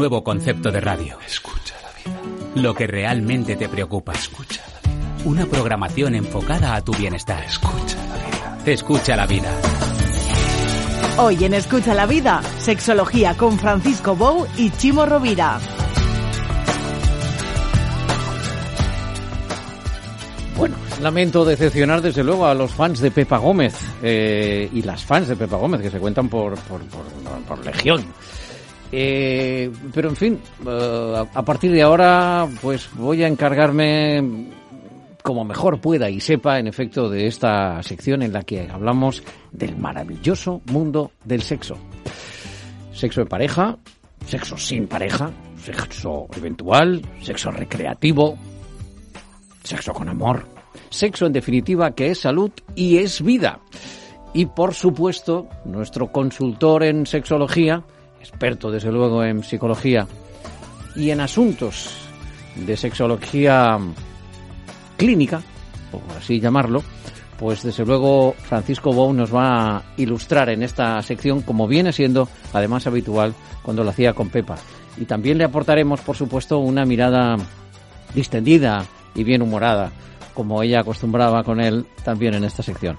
nuevo concepto de radio. Escucha la vida. Lo que realmente te preocupa. Escucha la vida. Una programación enfocada a tu bienestar. Escucha la vida. Escucha la vida. Hoy en Escucha la Vida, Sexología con Francisco Bou y Chimo Rovira. Bueno, lamento decepcionar desde luego a los fans de Pepa Gómez eh, y las fans de Pepa Gómez que se cuentan por, por, por, por legión. Eh, pero en fin, eh, a partir de ahora pues voy a encargarme como mejor pueda y sepa en efecto de esta sección en la que hablamos del maravilloso mundo del sexo. Sexo en pareja, sexo sin pareja, sexo eventual, sexo recreativo, sexo con amor, sexo en definitiva que es salud y es vida. Y por supuesto, nuestro consultor en sexología, experto desde luego en psicología y en asuntos de sexología clínica, por así llamarlo, pues desde luego Francisco Bou nos va a ilustrar en esta sección como viene siendo además habitual cuando lo hacía con Pepa. Y también le aportaremos, por supuesto, una mirada distendida y bien humorada, como ella acostumbraba con él también en esta sección.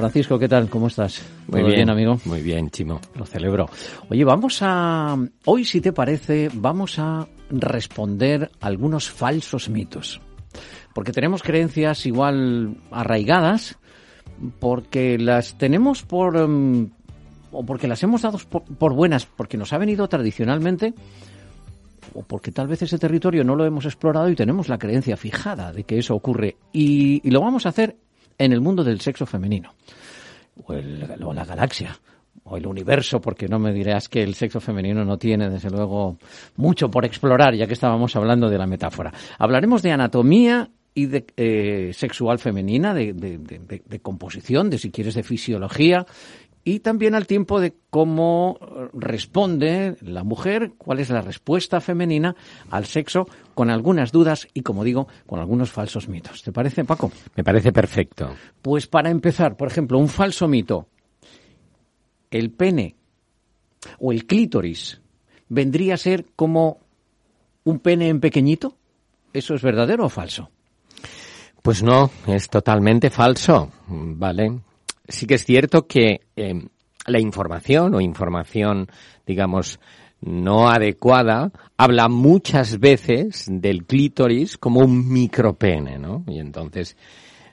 Francisco, ¿qué tal? ¿Cómo estás? Muy ¿Todo bien, amigo. Muy bien, Chimo. Lo celebro. Oye, vamos a... Hoy, si te parece, vamos a responder algunos falsos mitos. Porque tenemos creencias igual arraigadas, porque las tenemos por... um, o porque las hemos dado por, por buenas, porque nos ha venido tradicionalmente, o porque tal vez ese territorio no lo hemos explorado y tenemos la creencia fijada de que eso ocurre. Y, y lo vamos a hacer en el mundo del sexo femenino, o, el- o la galaxia, o el universo, porque no me dirás que el sexo femenino no tiene, desde luego, mucho por explorar, ya que estábamos hablando de la metáfora. Hablaremos de anatomía y de eh, sexual femenina, de, de- composición, de si quieres, de fisiología, y también al tiempo de cómo responde la mujer, cuál es la respuesta femenina al sexo, con algunas dudas y, como digo, con algunos falsos mitos. ¿Te parece, Paco? Me parece perfecto. Pues para empezar, por ejemplo, un falso mito. El pene o el clítoris vendría a ser como un pene en pequeñito. ¿Eso es verdadero o falso? Pues no, es totalmente falso, ¿vale? Sí que es cierto que eh, la información o información, digamos, no adecuada, habla muchas veces del clítoris como un micropene, ¿no? Y entonces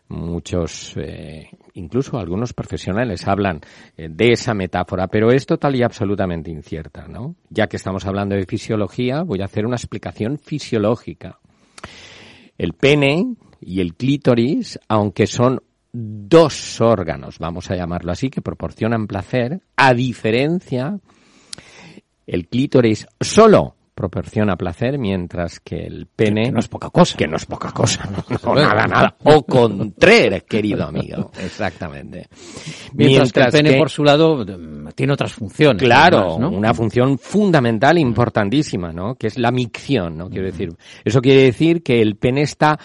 muchos, eh, incluso algunos profesionales hablan eh, de esa metáfora, pero es total y absolutamente incierta, ¿no? Ya que estamos hablando de fisiología, voy a hacer una explicación fisiológica. El pene y el clítoris, aunque son dos órganos, vamos a llamarlo así, que proporcionan placer, a diferencia, el clítoris solo proporciona placer, mientras que el pene... Que no es poca cosa. Que no es poca cosa, no, no, nada, nada. O contrer, querido amigo. Exactamente. Mientras, que el pene, por su lado, mm, tiene otras funciones. Claro, además, ¿no? una función fundamental, importantísima, ¿no? Que es la micción, ¿no? Quiero decir, eso quiere decir que el pene está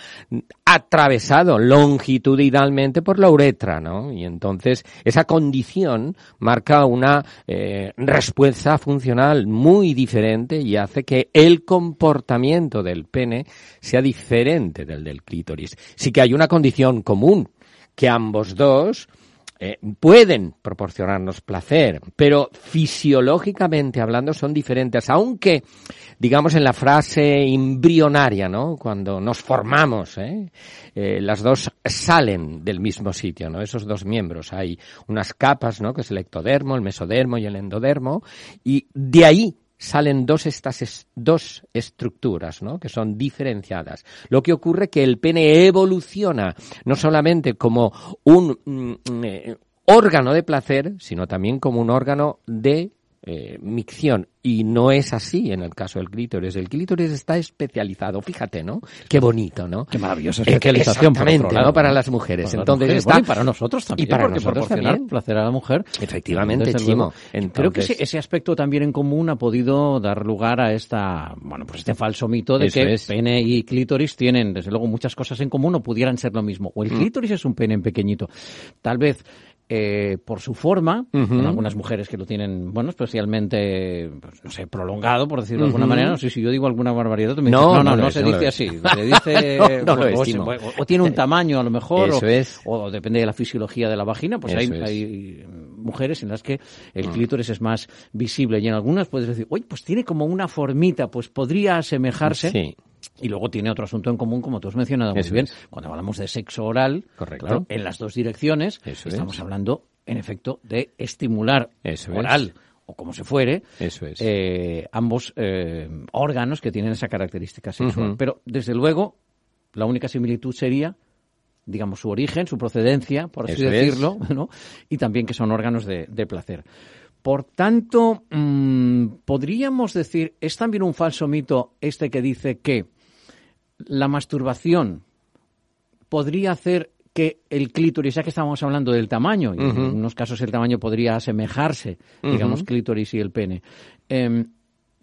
atravesado longitudinalmente por la uretra, ¿no? Y entonces esa condición marca una eh, respuesta funcional muy diferente y hace que el comportamiento del pene sea diferente del del clítoris. Sí que hay una condición común, que ambos dos eh, pueden proporcionarnos placer, pero fisiológicamente hablando son diferentes, aunque, digamos, en la frase embrionaria, ¿no? Cuando nos formamos, ¿eh? Eh, las dos salen del mismo sitio, ¿no? Esos dos miembros. Hay unas capas, ¿no? Que es el ectodermo, el mesodermo y el endodermo, y de ahí salen dos estas es- dos estructuras, ¿no? Que son diferenciadas. Lo que ocurre que el pene evoluciona no solamente como un mm, eh, órgano de placer, sino también como un órgano de eh, micción. Y no es así en el caso del clítoris. El clítoris está especializado, fíjate, ¿no? Qué bonito, ¿no? Qué maravillosa especialización, Exactamente, lado, ¿no? Para las mujeres. Para las Entonces mujeres, está... bueno, y para nosotros también. Y para porque nosotros proporcionar también. placer a la mujer. Efectivamente, Chimo. luego. Creo que ese, Entonces- ese aspecto también en común ha podido dar lugar a esta, bueno, pues este falso mito de Eso que es. pene y clítoris tienen, desde luego, muchas cosas en común o pudieran ser lo mismo. O el clítoris es un pene en pequeñito. Tal vez eh, por su forma, Ujú. en algunas mujeres que lo tienen, bueno, especialmente, pues, no sé, prolongado, por decirlo de alguna manera. No sé si yo digo alguna barbaridad, me No, dices, no, no no, no es, se no dice así. Se dice, No, o- o, estimo. o- o tiene un tamaño a lo mejor, o- Eso es. o, depende de la fisiología de la vagina, pues hay, hay mujeres en las que el clítoris es más visible y en algunas puedes decir, oye, pues tiene como una formita, pues podría asemejarse. Sí. Y luego tiene otro asunto en común, como tú has mencionado muy bien. es. Cuando hablamos de sexo oral, Correcto. claro, en las dos direcciones, Eso estamos es. hablando, en efecto, de estimular Eso es. oral o como se fuere, Eso es. eh, ambos eh, órganos que tienen esa característica sexual. Pero, desde luego, la única similitud sería digamos, su origen, su procedencia, por así Eso decirlo, ¿no? y también que son órganos de, de placer. Por tanto, mm, podríamos decir, es también un falso mito este que dice que la masturbación podría hacer que el clítoris, ya que estábamos hablando del tamaño, y en unos casos el tamaño podría asemejarse, digamos, clítoris y el pene. em,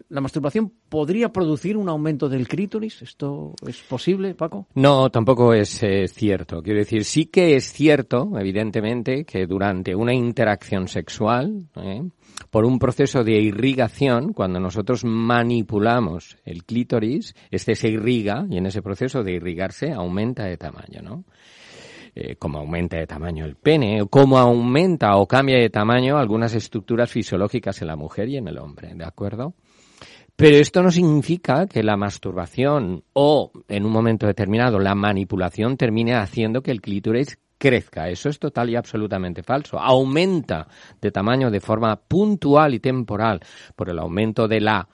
¿La masturbación podría producir un aumento del clítoris? ¿Esto es posible, Paco? No, tampoco es eh, cierto. Quiero decir, sí que es cierto, evidentemente, que durante una interacción sexual, ¿eh? por un proceso de irrigación, cuando nosotros manipulamos el clítoris, este se irriga y en ese proceso de irrigarse aumenta de tamaño, ¿no? Eh, como aumenta de tamaño el pene, como aumenta o cambia de tamaño algunas estructuras fisiológicas en la mujer y en el hombre, ¿de acuerdo? Pero esto no significa que la masturbación o, en un momento determinado, la manipulación termine haciendo que el clítoris crezca. Eso es total y absolutamente falso. Aumenta de tamaño de forma puntual y temporal por el aumento de la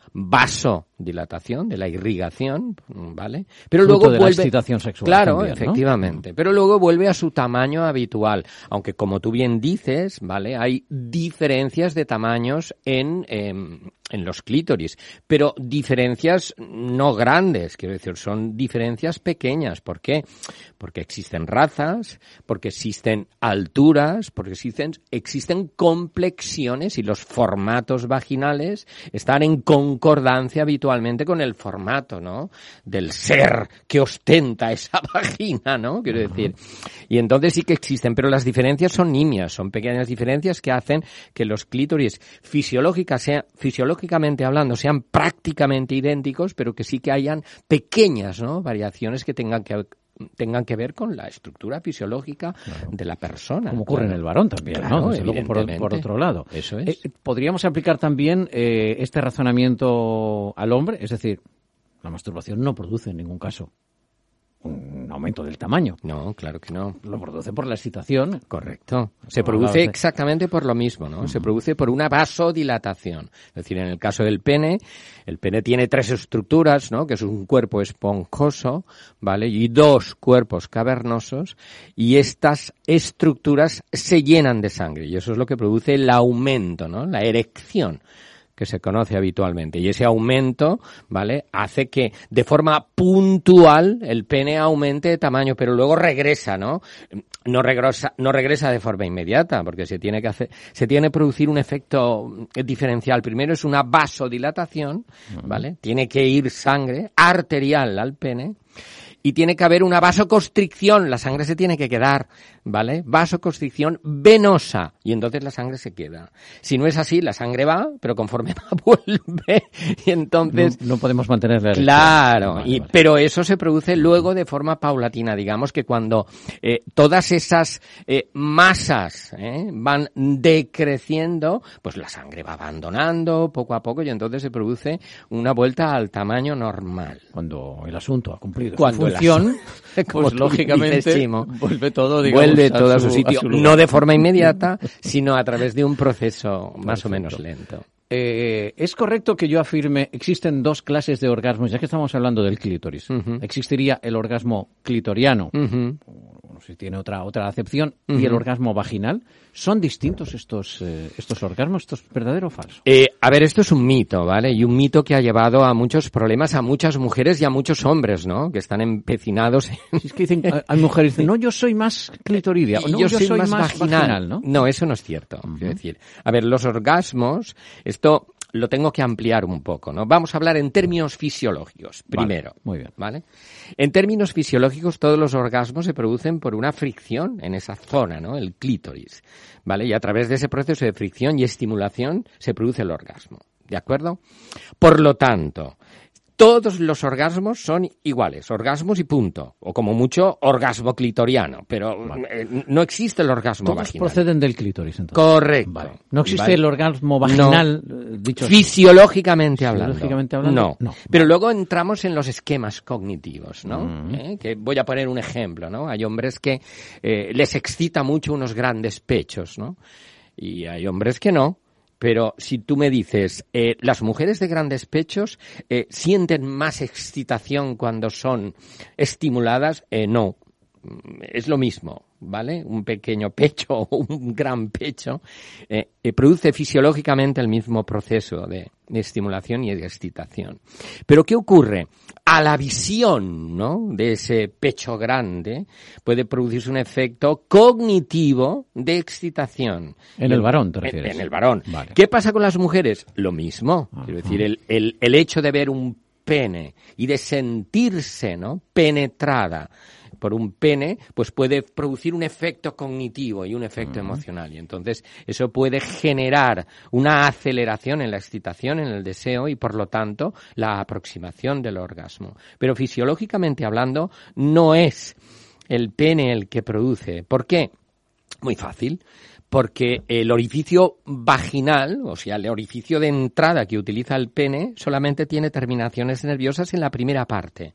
vasodilatación, de la irrigación, ¿vale? Pero Fruto luego de la vuelve excitación sexual Claro, también, ¿no? efectivamente. Pero luego vuelve a su tamaño habitual, aunque como tú bien dices, ¿vale? Hay diferencias de tamaños en em, en los clítoris, pero diferencias no grandes, quiero decir, son diferencias pequeñas. ¿Por qué? Porque existen razas, porque existen alturas, porque existen, existen complexiones y los formatos vaginales están en concordancia habitualmente con el formato, ¿no? Del ser que ostenta esa vagina, ¿no? Quiero decir. Y entonces sí que existen, pero las diferencias son nimias, son pequeñas diferencias que hacen que los clítoris fisiológicas sean, fisiológicamente hablando sean prácticamente idénticos, pero que sí que hayan pequeñas, ¿no? Variaciones que tengan que tengan que ver con la estructura fisiológica de la persona. Como ocurre en el varón también, Claro, ¿no? Luego, por, otro lado. Eso es. Eh, ¿Podríamos aplicar también eh, este razonamiento al hombre? Es decir, la masturbación no produce en ningún caso un aumento del tamaño. No, claro que no. Lo produce por la excitación. Correcto. Se produce exactamente por lo mismo, ¿no? Se produce por una vasodilatación. Es decir, en el caso del pene, el pene tiene tres estructuras, ¿no? Que es un cuerpo esponjoso, ¿vale? Y dos cuerpos cavernosos. Y estas estructuras se llenan de sangre. Y eso es lo que produce el aumento, ¿no? La erección que se conoce habitualmente. Y ese aumento, ¿vale? Hace que de forma puntual el pene aumente de tamaño, pero luego regresa, ¿no? No regresa, no regresa de forma inmediata, porque se tiene que hacer, se tiene que producir un efecto eh, diferencial. Primero es una vasodilatación, ¿vale? Tiene que ir sangre arterial al pene. Y tiene que haber una vasoconstricción, la sangre se tiene que quedar, ¿vale? Vasoconstricción venosa, y entonces la sangre se queda. Si no es así, la sangre va, pero conforme va, vuelve, y entonces... no, no podemos mantener la erección. Claro, Vale, y, vale. pero eso se produce luego de forma paulatina. Digamos que cuando eh, todas esas eh, masas eh, van decreciendo, pues la sangre va abandonando poco a poco y entonces se produce una vuelta al tamaño normal. Cuando el asunto ha cumplido Cuando su el función, pues lógicamente vuelve todo, digamos, Vuelve todo a su, sitio, no de forma inmediata, sino a través de un proceso más o menos lento. Eh, es correcto que yo afirme, existen dos clases de orgasmos, ya que estamos hablando del clítoris. Existiría el orgasmo clitoriano. No sé si tiene otra, otra acepción, y el orgasmo vaginal. ¿Son distintos estos, eh, estos orgasmos? ¿Esto es verdadero o falso? Eh, a ver, esto es un mito, ¿vale? Y un mito que ha llevado a muchos problemas a muchas mujeres y a muchos hombres, ¿no? Que están empecinados en... Si es que dicen, hay- mujeres que dicen, no, yo soy más clitoridia, no, yo, soy, más, vaginal, ¿no? No, eso no es cierto. Quiero decir, a ver, los orgasmos, esto lo tengo que ampliar un poco, ¿no? Vamos a hablar en términos fisiológicos, Vale, primero. muy bien. ¿Vale? En términos fisiológicos, todos los orgasmos se producen por una fricción en esa zona, ¿no? El clítoris, ¿vale? Y a través de ese proceso de fricción y estimulación se produce el orgasmo, ¿de acuerdo? Por lo tanto, todos los orgasmos son iguales, orgasmos y punto, o como mucho orgasmo clitoriano, pero eh, no existe el orgasmo Todos vaginal. proceden del clítoris, entonces. Correcto. Vale. No existe Vale. el orgasmo vaginal, eh, dicho así. Fisiológicamente hablando. Fisiológicamente hablando, No. no. Pero luego entramos en los esquemas cognitivos, ¿no? ¿Eh? Que voy a poner un ejemplo, ¿no? Hay hombres que eh, les excita mucho unos grandes pechos, ¿no? Y hay hombres que no. Pero si tú me dices, eh, las mujeres de grandes pechos eh, sienten más excitación cuando son estimuladas, eh, no. Es lo mismo, ¿vale? Un pequeño pecho o un gran pecho eh, eh, produce fisiológicamente el mismo proceso de, de estimulación y de excitación. Pero ¿qué ocurre? A la visión, ¿no? De ese pecho grande puede producirse un efecto cognitivo de excitación. En el varón, te refieres. En, el varón. Vale. ¿Qué pasa con las mujeres? Lo mismo. Quiero decir, el, el, el hecho de ver un pene y de sentirse, ¿no? Penetrada por un pene, pues puede producir un efecto cognitivo y un efecto emocional. Y entonces eso puede generar una aceleración en la excitación, en el deseo y por lo tanto la aproximación del orgasmo. Pero fisiológicamente hablando, no es el pene el que produce. ¿Por qué? Muy fácil, porque el orificio vaginal, o sea, el orificio de entrada que utiliza el pene, solamente tiene terminaciones nerviosas en la primera parte.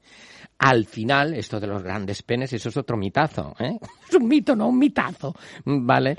Al final, esto de los grandes penes, eso es otro mitazo, ¿eh? Es un mito, no un mitazo, ¿vale?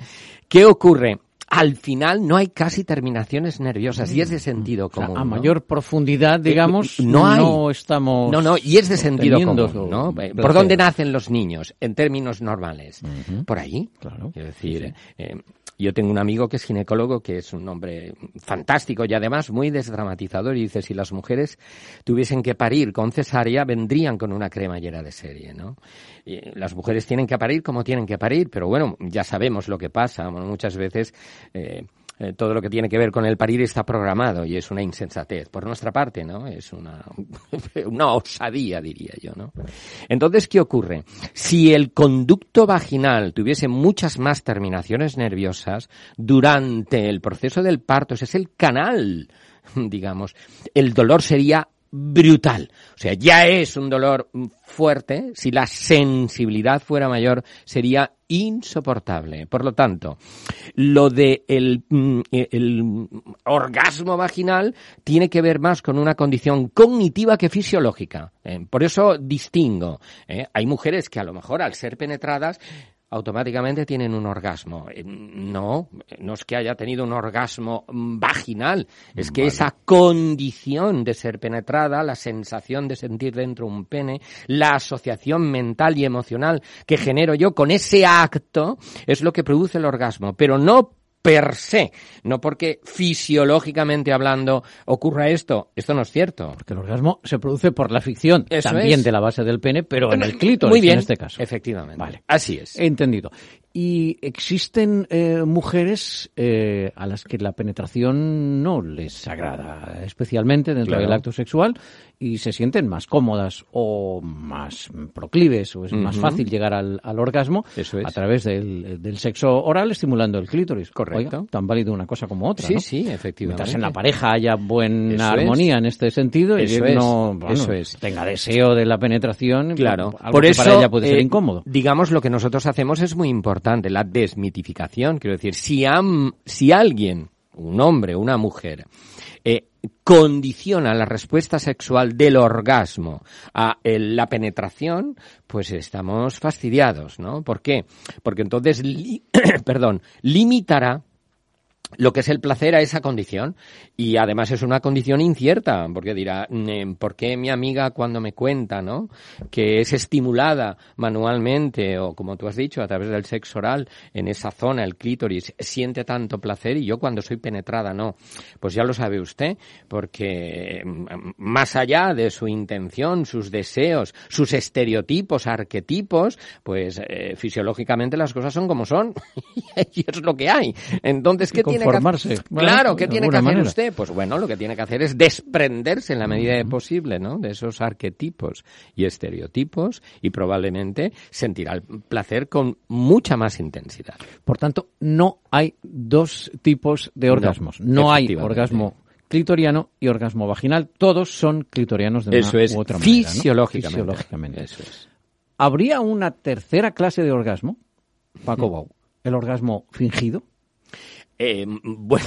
¿Qué ocurre? Al final no hay casi terminaciones nerviosas y es de sentido O sea, común. a ¿no? mayor profundidad, digamos, no hay. estamos... No, no, y es de sentido común, ¿no? Eh, placer. ¿Por dónde nacen los niños en términos normales? Por ahí. Claro. Quiero decir, eh, yo tengo un amigo que es ginecólogo, que es un hombre fantástico y además muy desdramatizador y dice, si las mujeres tuviesen que parir con cesárea, vendrían con una cremallera de serie, ¿no? Y las mujeres tienen que parir como tienen que parir, pero bueno, ya sabemos lo que pasa. Muchas veces... eh, eh, todo lo que tiene que ver con el parir está programado y es una insensatez por nuestra parte, ¿no? Es una, una osadía, diría yo, ¿no? Entonces, ¿qué ocurre? Si el conducto vaginal tuviese muchas más terminaciones nerviosas durante el proceso del parto, ese es el canal, digamos, el dolor sería brutal. O sea, ya es un dolor fuerte, si la sensibilidad fuera mayor, sería insoportable. Por lo tanto, lo de el, mm, el orgasmo vaginal tiene que ver más con una condición cognitiva que fisiológica. ¿eh? Por eso distingo. ¿eh? Hay mujeres que a lo mejor al ser penetradas automáticamente tienen un orgasmo. Eh, No, no es que haya tenido un orgasmo mm, vaginal, es que esa condición de ser penetrada, la sensación de sentir dentro un pene, la asociación mental y emocional que genero yo con ese acto, es lo que produce el orgasmo, pero no per se, no porque fisiológicamente hablando ocurra esto, esto no es cierto. Porque el orgasmo se produce por la ficción Eso también es. de la base del pene, pero en el clítoris Muy bien, en este caso. Efectivamente. Vale. Así es. Entendido. Y existen eh, mujeres eh, a las que la penetración no les agrada especialmente dentro Claro. del acto sexual y se sienten más cómodas o más proclives o es más fácil llegar al, al orgasmo es. a través del, del sexo oral estimulando el clítoris. Correcto. Oiga, tan válido una cosa como otra. Sí, ¿no? sí, efectivamente. Mientras en la pareja haya buena Eso armonía en este sentido y es, no bueno, eso es. tenga deseo de la penetración, Claro, algo por que eso para ella puede ser eh, incómodo. Digamos lo que nosotros hacemos es muy importante, la desmitificación. Quiero decir, si, am- si alguien, un hombre, una mujer, eh, condiciona la respuesta sexual del orgasmo a el- la penetración, pues estamos fastidiados, ¿no? ¿Por qué? Porque entonces, perdón, limitará lo que es el placer a esa condición. Y además es una condición incierta porque dirá mm, ¿por qué mi amiga cuando me cuenta no que es estimulada manualmente o como tú has dicho a través del sexo oral en esa zona el clítoris siente tanto placer y yo cuando soy penetrada no pues ya lo sabe usted porque mm, más allá de su intención sus deseos sus estereotipos arquetipos pues eh, fisiológicamente las cosas son como son y es lo que hay. Entonces qué con tiene tiene que. Claro, ¿qué tiene que hacer manera. usted? Pues bueno, lo que tiene que hacer es desprenderse en la medida de posible, ¿no? De esos arquetipos y estereotipos y probablemente sentirá el placer con mucha más intensidad. Por tanto, no hay dos tipos de orgasmos. No, hay orgasmo clitoriano y orgasmo vaginal. Todos son clitorianos de Eso una es u otra manera. ¿no? fisiológicamente. Fisiológicamente. Eso es. ¿Habría una tercera clase de orgasmo, Paco. Bau? ¿El orgasmo fingido? Eh, bueno,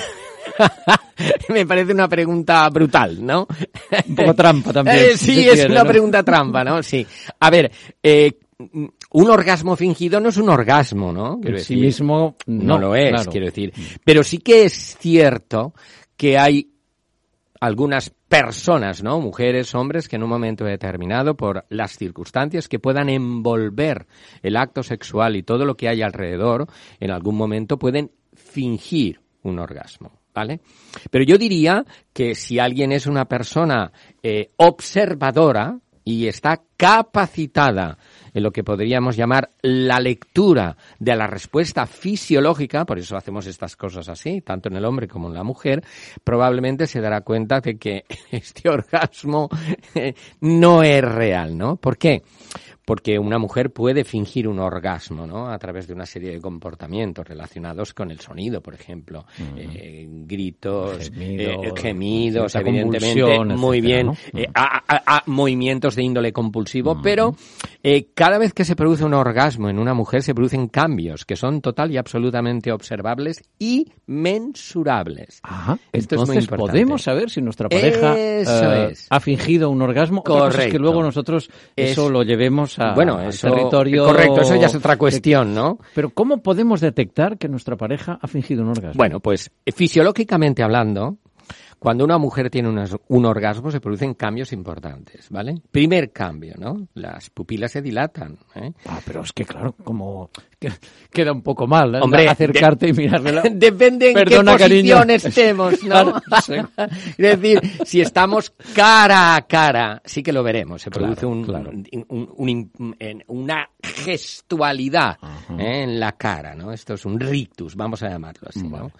me parece una pregunta brutal, ¿no? Un poco trampa también. Eh, sí, si es quiere, una ¿no? pregunta trampa, ¿no? Sí. A ver, eh, un orgasmo fingido no es un orgasmo, ¿no? Quiero En sí mismo no, no, lo es, claro. quiero decir. Pero sí que es cierto que hay algunas personas, ¿no? Mujeres, hombres, que en un momento determinado, por las circunstancias que puedan envolver el acto sexual y todo lo que hay alrededor, en algún momento pueden fingir un orgasmo, ¿vale? Pero yo diría que si alguien es una persona eh, observadora y está capacitada en lo que podríamos llamar la lectura de la respuesta fisiológica, por eso hacemos estas cosas así, tanto en el hombre como en la mujer, probablemente se dará cuenta de que este orgasmo eh, no es real, ¿no? ¿Por qué? Porque una mujer puede fingir un orgasmo, ¿no? A través de una serie de comportamientos relacionados con el sonido, por ejemplo, eh, gritos, Gemidos, eh, gemidos, evidentemente, muy etcétera, bien, ¿no? eh, a- a- a movimientos de índole compulsivo, pero eh, cada vez que se produce un orgasmo en una mujer se producen cambios que son total y absolutamente observables y mensurables. Ajá. Esto es muy Entonces importante. podemos saber si nuestra pareja Eso es. ha fingido un orgasmo. Cosa es que Correcto. luego nosotros eso Es- lo llevemos a, bueno, al eso, territorio. correcto, eso ya es otra cuestión, ¿no? Pero ¿cómo podemos detectar que nuestra pareja ha fingido un orgasmo? Bueno, pues eh, fisiológicamente hablando, cuando una mujer tiene unas- un orgasmo se producen cambios importantes, ¿vale? Primer cambio, ¿no? Las pupilas se dilatan, ¿eh? Ah, pero es que claro, como queda un poco mal ¿eh? Hombre, acercarte y mirarle. Depende en Perdona, qué cariño. posición estemos, ¿no? Claro, es decir, si estamos cara a cara, sí que lo veremos. Se Claro, produce un, claro. un- un- un- en- una gestualidad ¿eh? en la cara, ¿no? Esto es un rictus, vamos a llamarlo así, ¿no?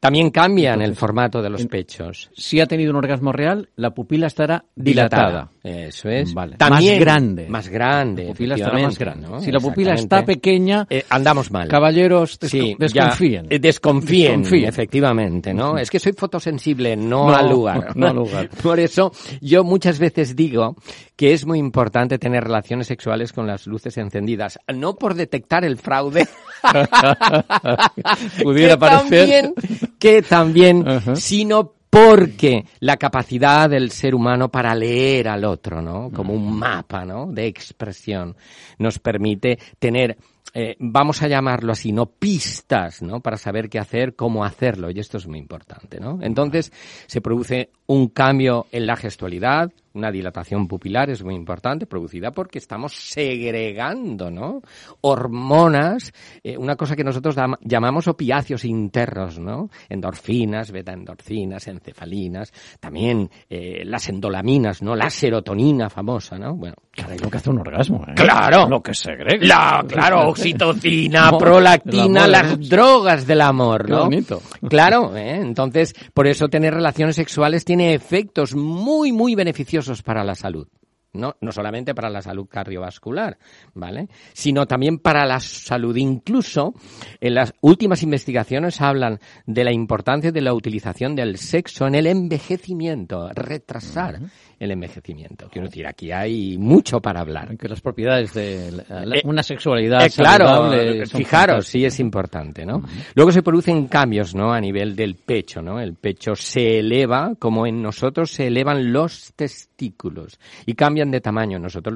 También cambian el formato de los pechos. Si ha tenido un orgasmo real, la pupila estará dilatada. Eso es. Vale. También, Más grande. Más grande. La pupila estará más grande. ¿no? Si la pupila está pequeña, Eh, andamos mal. caballeros, desco- Sí, desconfíen. ya, eh, desconfíen, Desconfíen. efectivamente, ¿no? Es que soy fotosensible, no, No, al lugar. no al lugar. Por eso yo muchas veces digo que es muy importante tener relaciones sexuales con las luces encendidas, no por detectar el fraude, Pudiera que parecer. también, que también, sino porque la capacidad del ser humano para leer al otro, ¿no? Como un mapa, ¿no? De expresión nos permite tener eh, vamos a llamarlo así, no pistas, ¿no? Para saber qué hacer, cómo hacerlo, y esto es muy importante, ¿no? Entonces se produce un cambio en la gestualidad, una dilatación pupilar es muy importante, producida porque estamos segregando, ¿no? Hormonas, eh, una cosa que nosotros llamamos opiáceos internos, ¿no? Endorfinas, betaendorfinas, encefalinas, también eh, las endolaminas, ¿no? La serotonina famosa, ¿no? Bueno, Caray, lo que hace un orgasmo, ¿eh? Claro. Lo que segrega. la, claro, oxitocina, prolactina, amor, las drogas del amor, Qué ¿no? bonito. Claro, ¿eh? entonces, por eso tener relaciones sexuales tiene efectos muy, muy beneficiosos para la salud. No, no solamente para la salud cardiovascular, ¿vale? Sino también para la salud. Incluso en las últimas investigaciones hablan de la importancia de la utilización del sexo en el envejecimiento, retrasar el envejecimiento. Quiero decir, aquí hay mucho para hablar. Que las propiedades de la- la- Eh, una sexualidad Eh, claro, fijaros, sí es importante, ¿no? Luego se producen cambios, ¿no? A nivel del pecho, ¿no? El pecho se eleva como en nosotros se elevan los testículos y de tamaño. Nosotros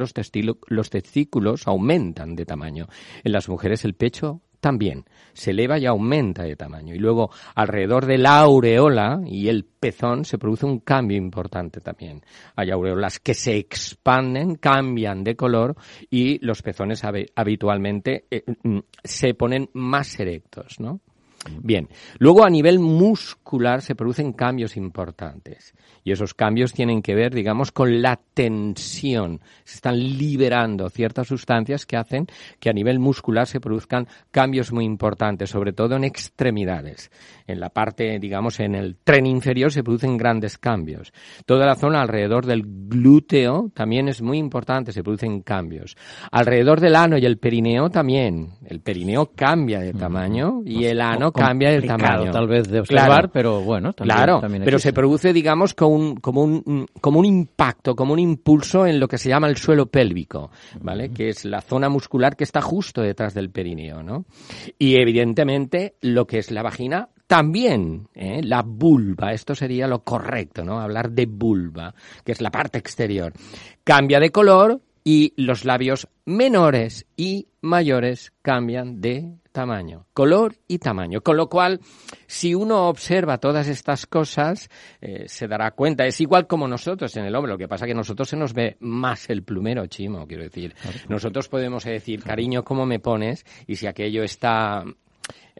los, testículos aumentan de tamaño. En las mujeres el pecho también se eleva y aumenta de tamaño. Y luego alrededor de la aureola y el pezón se produce un cambio importante también. Hay aureolas que se expanden, cambian de color y los pezones habi- habitualmente eh, mm, se ponen más erectos, ¿no? Bien, luego a nivel muscular se producen cambios importantes y esos cambios tienen que ver, digamos, con la tensión. Se están liberando ciertas sustancias que hacen que a nivel muscular se produzcan cambios muy importantes, sobre todo en extremidades. En la parte, digamos, en el tren inferior se producen grandes cambios. Toda la zona alrededor del glúteo también es muy importante, se producen cambios. Alrededor del ano y el perineo también. El perineo cambia de tamaño y el ano cambia Complicado, tamaño. tal vez de observar, Claro. pero bueno, también, Claro, también pero se produce, digamos, como un, como, un, como un impacto, como un impulso en lo que se llama el suelo pélvico, ¿vale? Que es la zona muscular que está justo detrás del perineo, ¿no? Y evidentemente lo que es la vagina también, ¿eh? la vulva, esto sería lo correcto, ¿no? Hablar de vulva, que es la parte exterior. Cambia de color y los labios menores y mayores cambian de tamaño, color y tamaño. Con lo cual, si uno observa todas estas cosas, eh, se dará cuenta. Es igual como nosotros en el hombre. Lo que pasa que a nosotros se nos ve más el plumero, chimo, quiero decir. Nosotros podemos decir, cariño, ¿cómo me pones? Y si aquello está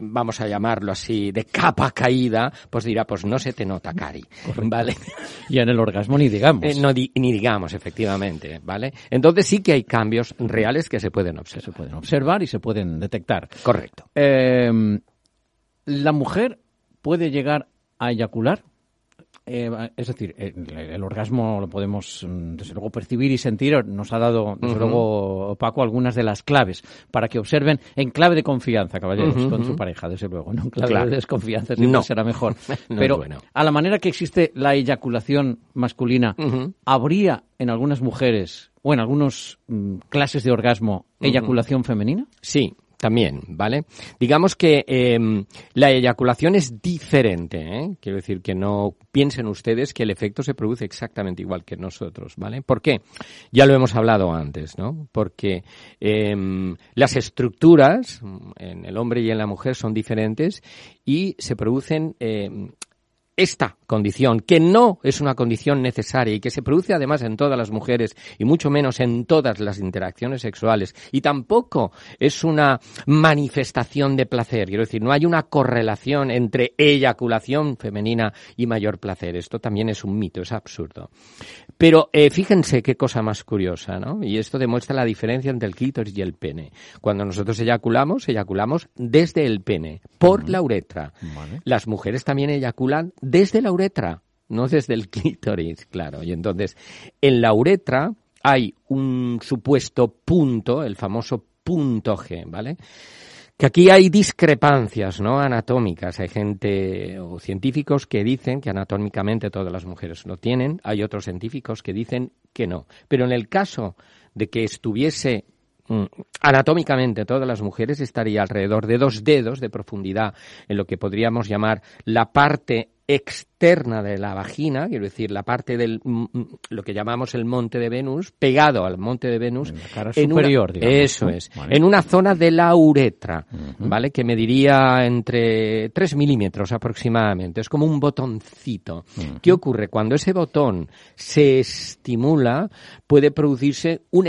vamos a llamarlo así, de capa caída, pues dirá, pues no se te nota, Cari, ¿vale? Y en el orgasmo ni digamos. Eh, no di- ni digamos, efectivamente, ¿vale? Entonces sí que hay cambios reales que se pueden se observar. pueden observar y se pueden detectar. Correcto. Eh, ¿La mujer puede llegar a eyacular? Eh, es decir, el, el orgasmo lo podemos, mm, desde luego, percibir y sentir. Nos ha dado, desde luego, Paco, algunas de las claves para que observen en clave de confianza, caballeros, con su pareja, desde luego. No en clave Claro. de desconfianza siempre No. será mejor. No Pero bueno. a la manera que existe la eyaculación masculina. ¿habría en algunas mujeres o en algunas clases de orgasmo eyaculación femenina? Sí, también, ¿vale? Digamos que eh, la eyaculación es diferente, ¿eh? Quiero decir que no piensen ustedes que el efecto se produce exactamente igual que nosotros, ¿vale? ¿Por qué? Ya lo hemos hablado antes, ¿no? Porque eh, las estructuras en el hombre y en la mujer son diferentes y se producen eh, esta condición, que no es una condición necesaria y que se produce además en todas las mujeres y mucho menos en todas las interacciones sexuales y tampoco es una manifestación de placer, quiero decir, no hay una correlación entre eyaculación femenina y mayor placer. Esto también es un mito, es absurdo. Pero eh, fíjense qué cosa más curiosa, ¿no? Y esto demuestra la diferencia entre el clítoris y el pene. Cuando nosotros eyaculamos, eyaculamos desde el pene, por la uretra. Vale. Las mujeres también eyaculan desde la uretra, no desde el clítoris, claro. Y entonces, en la uretra hay un supuesto punto, el famoso punto G, ¿vale? Que aquí hay discrepancias, ¿no? Anatómicas. Hay gente o científicos que dicen que anatómicamente todas las mujeres lo tienen. Hay otros científicos que dicen que no. Pero en el caso de que estuviese anatómicamente todas las mujeres estaría alrededor de dos dedos de profundidad en lo que podríamos llamar la parte externa de la vagina, quiero decir, la parte del mm, mm, lo que llamamos el monte de Venus, pegado al monte de Venus, En la cara en una- superior, digamos, eso ¿no? es, Vale. en una zona de la uretra. ¿vale? Que mediría entre 3 milímetros aproximadamente. Es como un botoncito. ¿Qué ocurre? Cuando ese botón se estimula, puede producirse un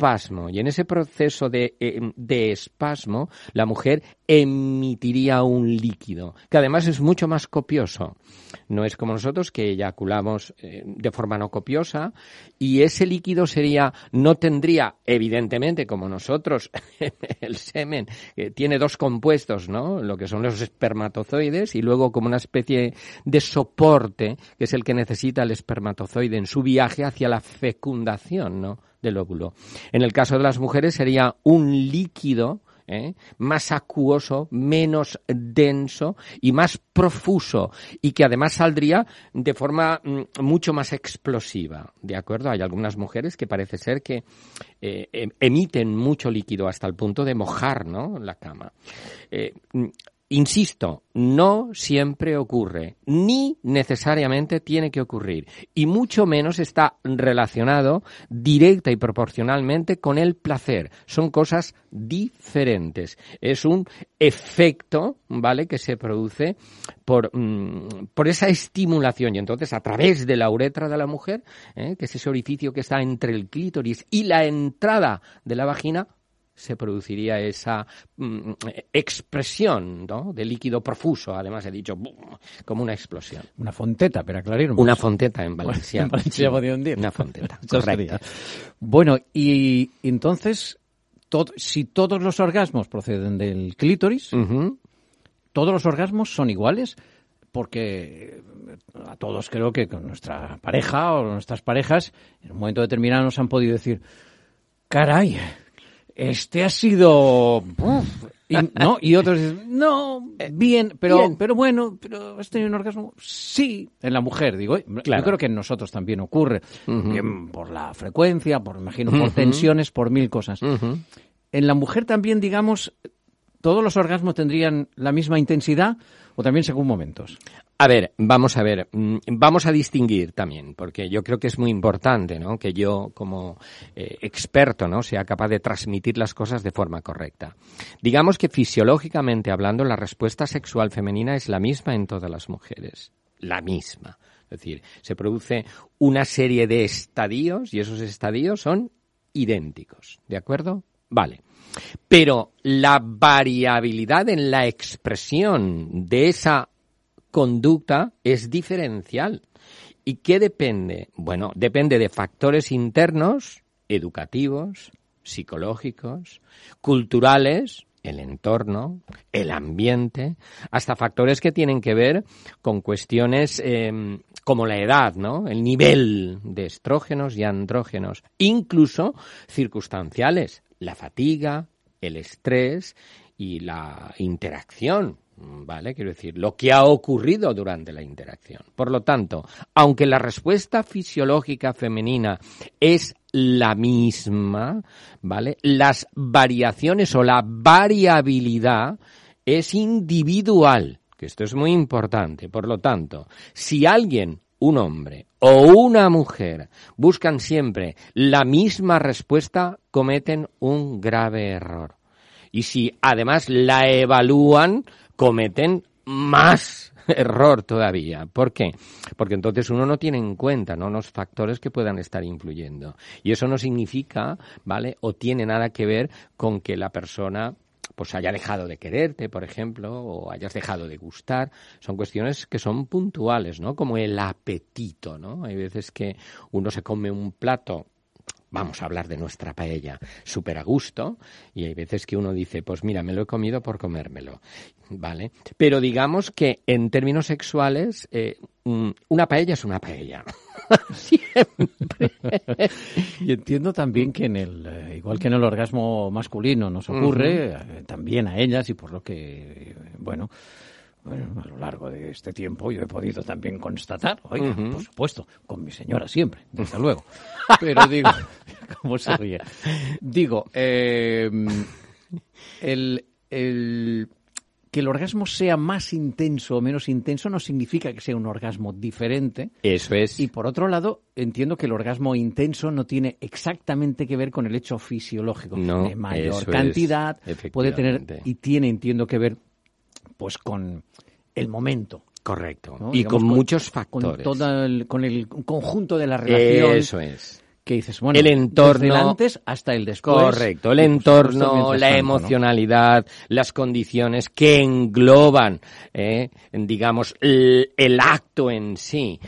espasmo. Y en ese proceso de, eh, de espasmo, la mujer emitiría un líquido, que además es mucho más copioso. No es como nosotros que eyaculamos eh, de forma no copiosa y ese líquido sería, no tendría, evidentemente, como nosotros, el semen eh, tiene dos compuestos, ¿no? Lo que son los espermatozoides y luego como una especie de soporte, que es el que necesita el espermatozoide en su viaje hacia la fecundación, ¿no? Del óvulo. En el caso de las mujeres sería un líquido ¿eh? más acuoso, menos denso y más profuso y que además saldría de forma mm, mucho más explosiva, ¿de acuerdo? Hay algunas mujeres que parece ser que eh, em- emiten mucho líquido hasta el punto de mojar, ¿no? La cama. Eh, mm, Insisto, no siempre ocurre, ni necesariamente tiene que ocurrir, y mucho menos está relacionado directa y proporcionalmente con el placer. Son cosas diferentes. Es un efecto, ¿vale?, que se produce por, mm, por esa estimulación. Y entonces, a través de la uretra de la mujer, ¿eh? que es ese orificio que está entre el clítoris y la entrada de la vagina, se produciría esa mm, expresión ¿no? de líquido profuso, además he dicho, ¡bum! como una explosión. Una fonteta, pero aclarar. Una fonteta en Valencia. en Valencia Sí, podía hundir. Una fonteta, correcto. Bueno, y entonces, todo- si todos los orgasmos proceden del clítoris, todos los orgasmos son iguales, porque eh, a todos creo que con nuestra pareja o nuestras parejas, en un momento determinado nos han podido decir, caray, este ha sido... uf", y, ¿no? y otros dicen, no, bien, pero, bien. pero bueno, pero ¿has tenido un orgasmo? Sí, en la mujer, digo. Claro. Yo creo que en nosotros también ocurre, por la frecuencia, por, imagino, por tensiones, por mil cosas. En la mujer también, digamos, todos los orgasmos tendrían la misma intensidad o también según momentos. A ver, vamos a ver, mm, vamos a distinguir también, porque yo creo que es muy importante, ¿no? Que yo, como eh, experto, ¿no? Sea capaz de transmitir las cosas de forma correcta. Digamos que fisiológicamente hablando, la respuesta sexual femenina es la misma en todas las mujeres. La misma. Es decir, se produce una serie de estadios y esos estadios son idénticos. ¿De acuerdo? Vale. Pero la variabilidad en la expresión de esa conducta es diferencial. ¿Y qué depende? Bueno, depende de factores internos, educativos, psicológicos, culturales, el entorno, el ambiente, hasta factores que tienen que ver con cuestiones eh, como la edad, ¿no? El nivel de estrógenos y andrógenos, incluso circunstanciales, la fatiga, el estrés y la interacción, ¿vale? Quiero decir, lo que ha ocurrido durante la interacción. Por lo tanto, aunque la respuesta fisiológica femenina es la misma, ¿vale? Las variaciones o la variabilidad es individual, que esto es muy importante. Por lo tanto, si alguien, un hombre o una mujer, buscan siempre la misma respuesta, cometen un grave error. Y si además la evalúan, cometen más error todavía. ¿Por qué? Porque entonces uno no tiene en cuenta ¿no? los factores que puedan estar influyendo. Y eso no significa, ¿vale? O tiene nada que ver con que la persona pues haya dejado de quererte, por ejemplo, o hayas dejado de gustar. Son cuestiones que son puntuales, ¿no? Como el apetito, ¿no? Hay veces que uno se come un plato vamos a hablar de nuestra paella, súper a gusto, y hay veces que uno dice, pues mira, me lo he comido por comérmelo, ¿vale? Pero digamos que en términos sexuales, eh, mm, una paella es una paella. Siempre. Y entiendo también que en el, eh, igual que en el orgasmo masculino nos ocurre, eh, también a ellas y por lo que, bueno, bueno, a lo largo de este tiempo yo he podido también constatar, oiga, por supuesto, con mi señora siempre, desde luego. Pero digo, ¿cómo se ríe? Digo, eh, el, el- que el orgasmo sea más intenso o menos intenso no significa que sea un orgasmo diferente. Eso es. Y por otro lado, entiendo que el orgasmo intenso no tiene exactamente que ver con el hecho fisiológico. No, de mayor eso es, cantidad, puede tener y tiene, entiendo que ver pues con el momento. Correcto. ¿no? Y Digamos, con, muchos Con, factores. todo el, con el conjunto de la relación Eso es. Que dices, bueno, El entorno- desde el antes hasta el después. Correcto, el entorno, la emocionalidad, las condiciones que engloban, eh, digamos, el, el acto en sí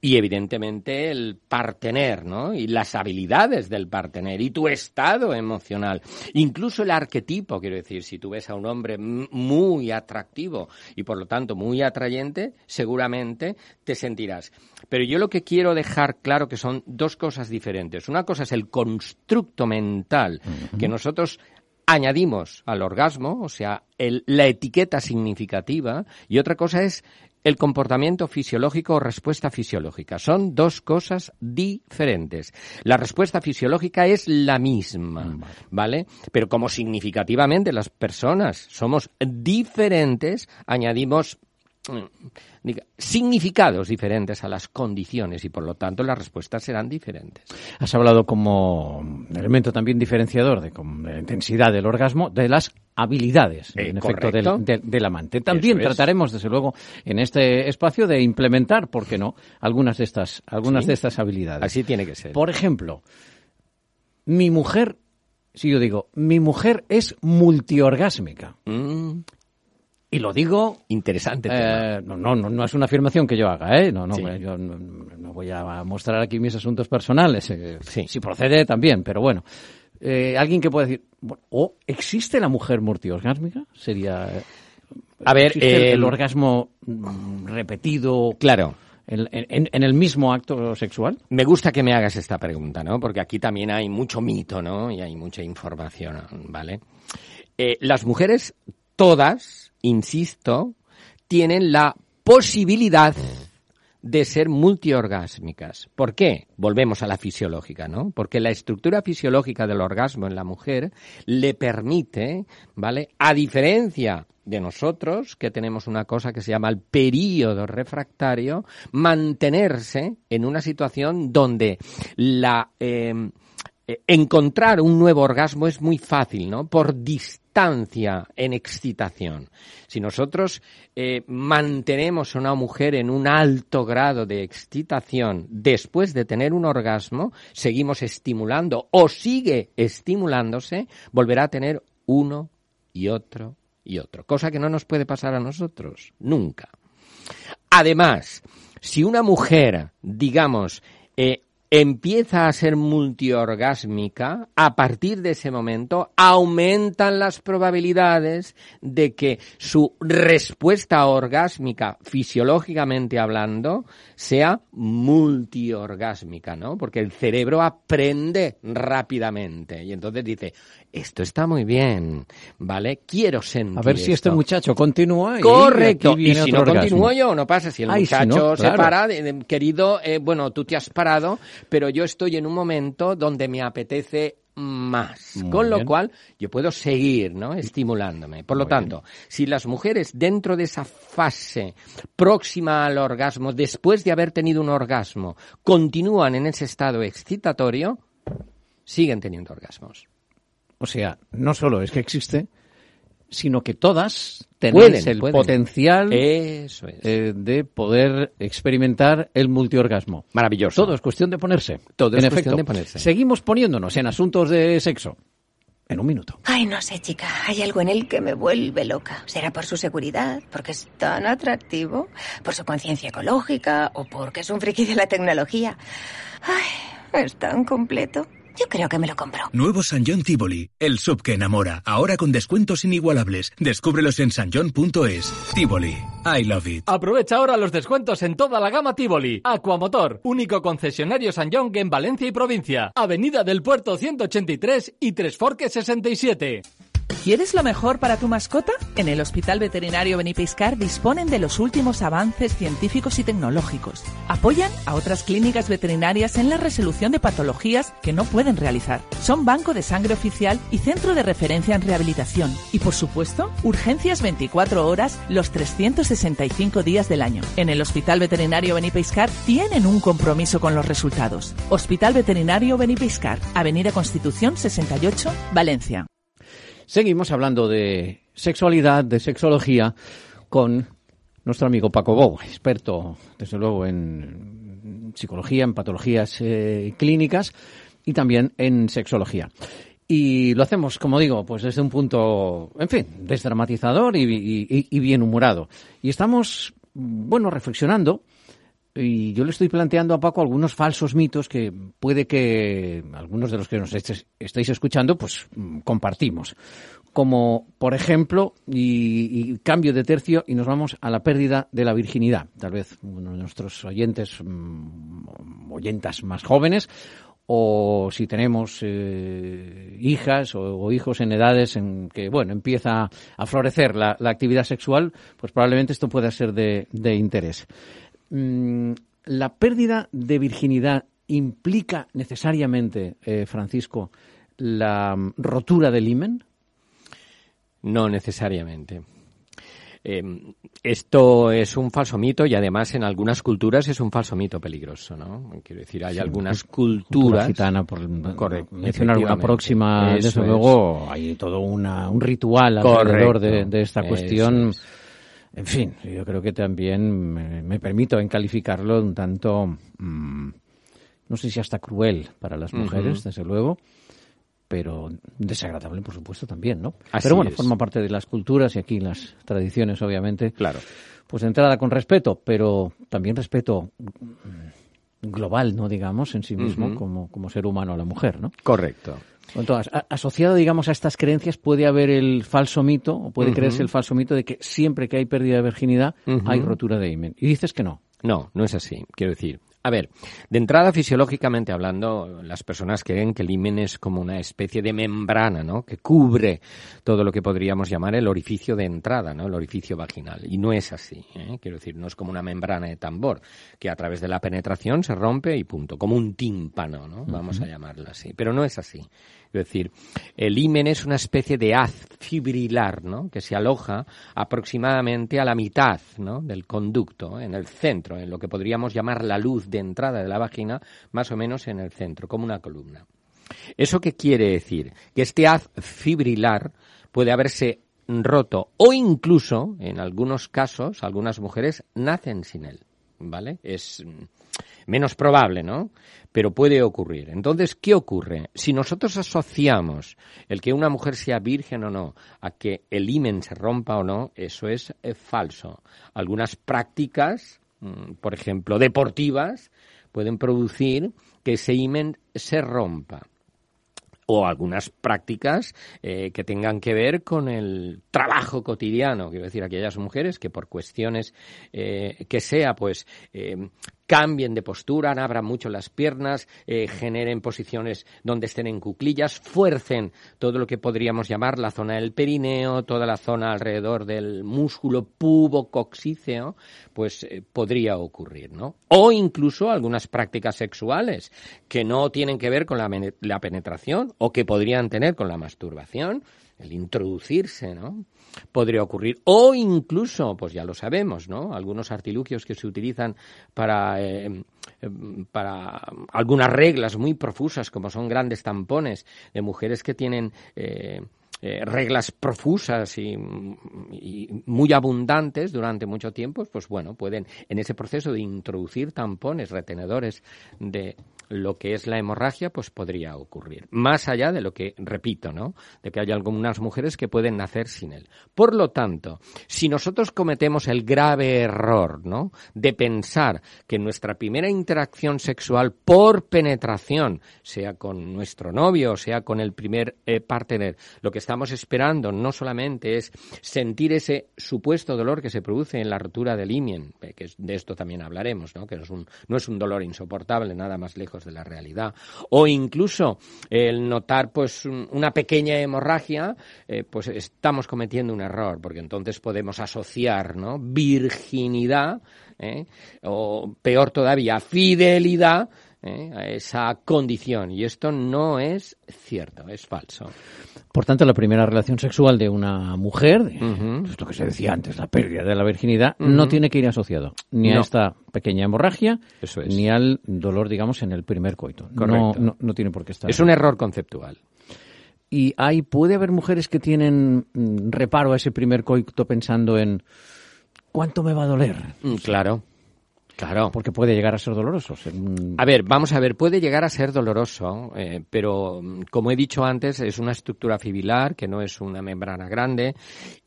y evidentemente el partener, ¿no? Y las habilidades del partener y tu estado emocional, incluso el arquetipo, quiero decir, si tú ves a un hombre muy atractivo y por lo tanto muy atrayente, seguramente te sentirás. Pero yo lo que quiero dejar claro que son dos cosas diferentes. Una cosa es el constructo mental que nosotros añadimos al orgasmo, o sea, el- la etiqueta significativa, y otra cosa es el comportamiento fisiológico o respuesta fisiológica. Son dos cosas diferentes. La respuesta fisiológica es la misma, ¿vale? Pero como significativamente las personas somos diferentes, añadimos significados diferentes a las condiciones y por lo tanto las respuestas serán diferentes. Has hablado como elemento también diferenciador de, la intensidad del orgasmo, de las habilidades, Eh, en efecto, del, del- del amante. También es. trataremos, desde luego, en este espacio de implementar, ¿por qué no?, algunas de estas, algunas Sí. de estas habilidades. Así tiene que ser. Por ejemplo, mi mujer si yo digo, mi mujer es multiorgásmica, Mm, y lo digo interesante. Eh, no, no, no, no es una afirmación que yo haga, ¿eh? No, no, Sí. yo no, no voy a mostrar aquí mis asuntos personales. eh, Sí. Si procede también, pero bueno. Eh, alguien que pueda decir, bueno, ¿o existe la mujer multiorgásmica? Sería. A ver, ¿existe el, el orgasmo mm, repetido Claro. en, en- en el mismo acto sexual? Me gusta que me hagas esta pregunta, ¿no? Porque aquí también hay mucho mito, ¿no? Y hay mucha información, ¿vale? Eh, las mujeres, todas, insisto, tienen la posibilidad de ser multiorgásmicas. ¿Por qué? Volvemos a la fisiológica, ¿no? Porque la estructura fisiológica del orgasmo en la mujer le permite, ¿vale? A diferencia de nosotros, que tenemos una cosa que se llama el período refractario, mantenerse en una situación donde la eh, eh, encontrar un nuevo orgasmo es muy fácil, ¿no? Por en excitación. Si nosotros eh, mantenemos a una mujer en un alto grado de excitación después de tener un orgasmo, seguimos estimulando o sigue estimulándose, volverá a tener uno y otro y otro. Cosa que no nos puede pasar a nosotros, nunca. Además, si una mujer, digamos, eh, empieza a ser multiorgásmica, a partir de ese momento aumentan las probabilidades de que su respuesta orgásmica, fisiológicamente hablando, sea multiorgásmica, ¿no? Porque el cerebro aprende rápidamente y entonces dice, esto está muy bien, ¿vale? Quiero sentir A ver si este esto". muchacho continúa. y Correcto. Y si no orgasmo. continúo yo, no pasa. Si el Ay, si muchacho se para, de- de- querido, eh, bueno, tú te has parado, pero yo estoy en un momento donde me apetece más. Muy Con lo bien. cual, yo puedo seguir, ¿no? Estimulándome. Por lo Muy tanto, si las mujeres dentro de esa fase próxima al orgasmo, después de haber tenido un orgasmo, continúan en ese estado excitatorio, siguen teniendo orgasmos. O sea, no solo es que existe, sino que todas tenéis Pueden, el pueden. potencial Eso es. eh, de poder experimentar el multiorgasmo. Maravilloso. Todo es cuestión de ponerse. Todo en es cuestión efecto, de ponerse. Seguimos poniéndonos en asuntos de sexo. En un minuto. Ay, no sé, chica. Hay algo en él que me vuelve loca. ¿Será por su seguridad? ¿Porque es tan atractivo? ¿Por su conciencia ecológica? ¿O porque es un friki de la tecnología? Ay, es tan completo. Yo creo que me lo compro. Nuevo San John Tivoli, el sub que enamora, ahora con descuentos inigualables. Descúbrelos en sanjon.es. Tivoli, I love it. Aprovecha ahora los descuentos en toda la gama Tivoli. Aquamotor, único concesionario San en Valencia y provincia. Avenida del Puerto 183 y Tres Forques 67. ¿Quieres lo mejor para tu mascota? En el Hospital Veterinario Benipiscar disponen de los últimos avances científicos y tecnológicos. Apoyan a otras clínicas veterinarias en la resolución de patologías que no pueden realizar. Son banco de sangre oficial y centro de referencia en rehabilitación. Y por supuesto, urgencias 24 horas los 365 días del año. En el Hospital Veterinario Benipiscar tienen un compromiso con los resultados. Hospital Veterinario Benipiscar, Avenida Constitución 68, Valencia. Seguimos hablando de sexualidad, de sexología, con nuestro amigo Paco Bou, experto, desde luego, en psicología, en patologías eh, clínicas y también en sexología. Y lo hacemos, como digo, pues desde un punto, en fin, desdramatizador y, y- y bien humorado. Y estamos, bueno, reflexionando y yo le estoy planteando a Paco algunos falsos mitos que puede que algunos de los que nos estáis escuchando, pues mm, compartimos. Como, por ejemplo, y, cambio de tercio y nos vamos a la pérdida de la virginidad. Tal vez uno de nuestros oyentes, mm, oyentas más jóvenes, o si tenemos eh, hijas o, hijos en edades en que, bueno, empieza a florecer la, actividad sexual, pues probablemente esto pueda ser de interés. Mm, ¿La pérdida de virginidad implica necesariamente, eh, Francisco, la mm, rotura del himen? No necesariamente. Eh, esto es un falso mito y además en algunas culturas es un falso mito peligroso, ¿no? Quiero decir, hay algunas Cultura culturas. gitana, por Correcto, mencionar efectivamente. próxima, Eso desde es. luego hay todo una, un ritual alrededor de, esta cuestión. es. En fin, yo creo que también me, me permito en calificarlo un tanto, mm, no sé si hasta cruel para las mujeres, desde luego. pero desagradable, por supuesto, también, ¿no? Así pero bueno, es. forma parte de las culturas y aquí las tradiciones, obviamente. Claro. Pues de entrada con respeto, pero también respeto mm, global, ¿no? Digamos, en sí mismo, como, como ser humano a la mujer, ¿no? Correcto. Asociado, digamos, a estas creencias puede haber el falso mito, o puede creerse el falso mito de que siempre que hay pérdida de virginidad hay rotura de himen. Y dices que no. No, no es así. Quiero decir, a ver, de entrada fisiológicamente hablando, las personas creen que el himen es como una especie de membrana, ¿no? Que cubre todo lo que podríamos llamar el orificio de entrada, ¿no? El orificio vaginal. Y no es así. ¿eh? Quiero decir, no es como una membrana de tambor que a través de la penetración se rompe y punto, como un tímpano, ¿no? Vamos a llamarlo así. Pero no es así. Es decir, el himen es una especie de haz fibrilar, ¿no? Que se aloja aproximadamente a la mitad, ¿no? Del conducto, en el centro, en lo que podríamos llamar la luz de entrada de la vagina, más o menos en el centro, como una columna. ¿Eso qué quiere decir? Que este haz fibrilar puede haberse roto o incluso, en algunos casos, algunas mujeres nacen sin él, ¿vale? Es mm, menos probable, ¿no? Pero puede ocurrir. Entonces, ¿qué ocurre? Si nosotros asociamos el que una mujer sea virgen o no a que el himen se rompa o no, eso es eh, falso. Algunas prácticas, mm, por ejemplo, deportivas, pueden producir que ese himen se rompa o algunas prácticas eh, que tengan que ver con el trabajo cotidiano, quiero decir, aquellas mujeres que por cuestiones eh, que sea, pues eh, cambien de postura, abran mucho las piernas, eh, generen posiciones donde estén en cuclillas, fuercen todo lo que podríamos llamar la zona del perineo, toda la zona alrededor del músculo pubo-coxíceo, pues eh, podría ocurrir, ¿no? O incluso algunas prácticas sexuales que no tienen que ver con la, la penetración o que podrían tener con la masturbación, el introducirse, ¿no? Podría ocurrir. O incluso, pues ya lo sabemos, ¿no? Algunos artilugios que se utilizan para, eh, eh, para algunas reglas muy profusas, como son grandes tampones de mujeres que tienen eh, eh, reglas profusas y, muy abundantes durante mucho tiempo, pues bueno, pueden en ese proceso de introducir tampones, retenedores de lo que es la hemorragia, pues podría ocurrir. Más allá de lo que, repito, ¿no? De que hay algunas mujeres que pueden nacer sin él. Por lo tanto, si nosotros cometemos el grave error, ¿no? De pensar que nuestra primera interacción sexual por penetración, sea con nuestro novio, sea con el primer eh, partner, lo que estamos esperando no solamente es sentir ese supuesto dolor que se produce en la rotura del imien, eh, que de esto también hablaremos, ¿no? Que no es un, no es un dolor insoportable, nada más lejos de la realidad. O incluso el notar pues un- una pequeña hemorragia, eh, pues estamos cometiendo un error, porque entonces podemos asociar, ¿no? Virginidad, ¿eh? o peor todavía, fidelidad, ¿eh? a esa condición. Y esto no es cierto, es falso. Por tanto, la primera relación sexual de una mujer, Ujú. esto que se decía antes, la pérdida de la virginidad, no tiene que ir asociado ni a esta pequeña hemorragia, Eso es. ni al dolor, digamos, en el primer coito. Correcto. no, no tiene por qué estar. Es un error conceptual. Y hay, puede haber mujeres que tienen mm, reparo a ese primer coito pensando en cuánto me va a doler, Mm, Claro, claro. porque puede llegar a ser doloroso. ser un- A ver, vamos a ver, puede llegar a ser doloroso, eh, pero mm, como he dicho antes, es una estructura fibrilar que no es una membrana grande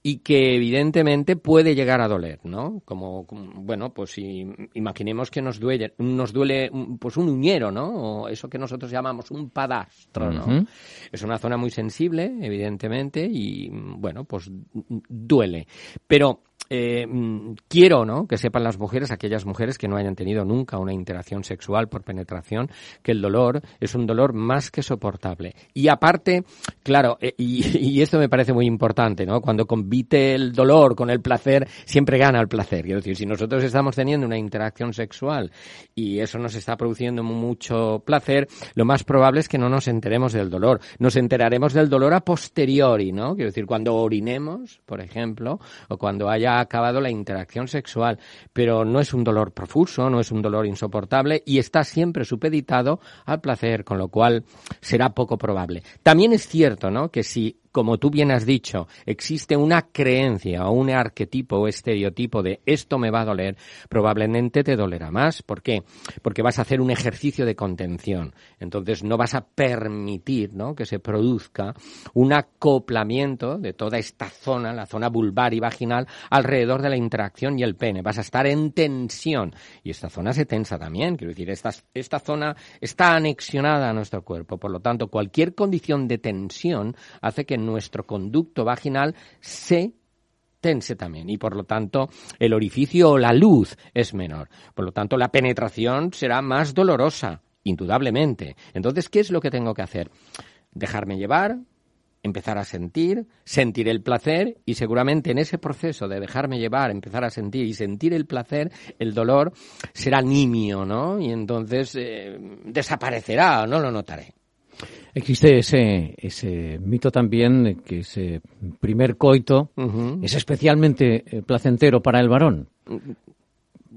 y que evidentemente puede llegar a doler, ¿no? Como, bueno, pues si imaginemos que nos duele, nos duele pues un uñero, ¿no? O eso que nosotros llamamos un padastro, ¿no? Es una zona muy sensible, evidentemente, y mm, bueno, pues duele. Pero eh, mm, quiero ¿no? que sepan las mujeres, aquellas mujeres que no hayan tenido nunca una interacción sexual por penetración, que el dolor es un dolor más que soportable. Y aparte, claro, eh, y, y esto me parece muy importante, ¿no? Cuando convite el dolor con el placer, siempre gana el placer. Quiero decir, si nosotros estamos teniendo una interacción sexual y eso nos está produciendo mucho placer, lo más probable es que no nos enteremos del dolor. Nos enteraremos del dolor a posteriori, ¿no? Quiero decir, cuando orinemos, por ejemplo, o cuando haya acabado la interacción sexual. Pero no es un dolor profuso, no es un dolor insoportable y está siempre supeditado al placer, con lo cual será poco probable. También es cierto, ¿no? Que si como tú bien has dicho, existe una creencia o un arquetipo o estereotipo de esto me va a doler, probablemente te dolerá más. ¿Por qué? Porque vas a hacer un ejercicio de contención. Entonces no vas a permitir ¿no? que se produzca un acoplamiento de toda esta zona, la zona vulvar y vaginal, alrededor de la interacción y el pene. Vas a estar en tensión. Y esta zona se tensa también. Quiero decir, esta, esta zona está anexionada a nuestro cuerpo. Por lo tanto, cualquier condición de tensión hace que nuestro conducto vaginal se tense también y por lo tanto el orificio o la luz es menor. Por lo tanto la penetración será más dolorosa, indudablemente. Entonces, ¿qué es lo que tengo que hacer? Dejarme llevar, empezar a sentir, sentir el placer y seguramente en ese proceso de dejarme llevar, empezar a sentir y sentir el placer, el dolor será nimio, ¿no? Y entonces eh, desaparecerá, no lo notaré. Existe ese, ese mito también de que ese primer coito es especialmente eh, placentero para el varón.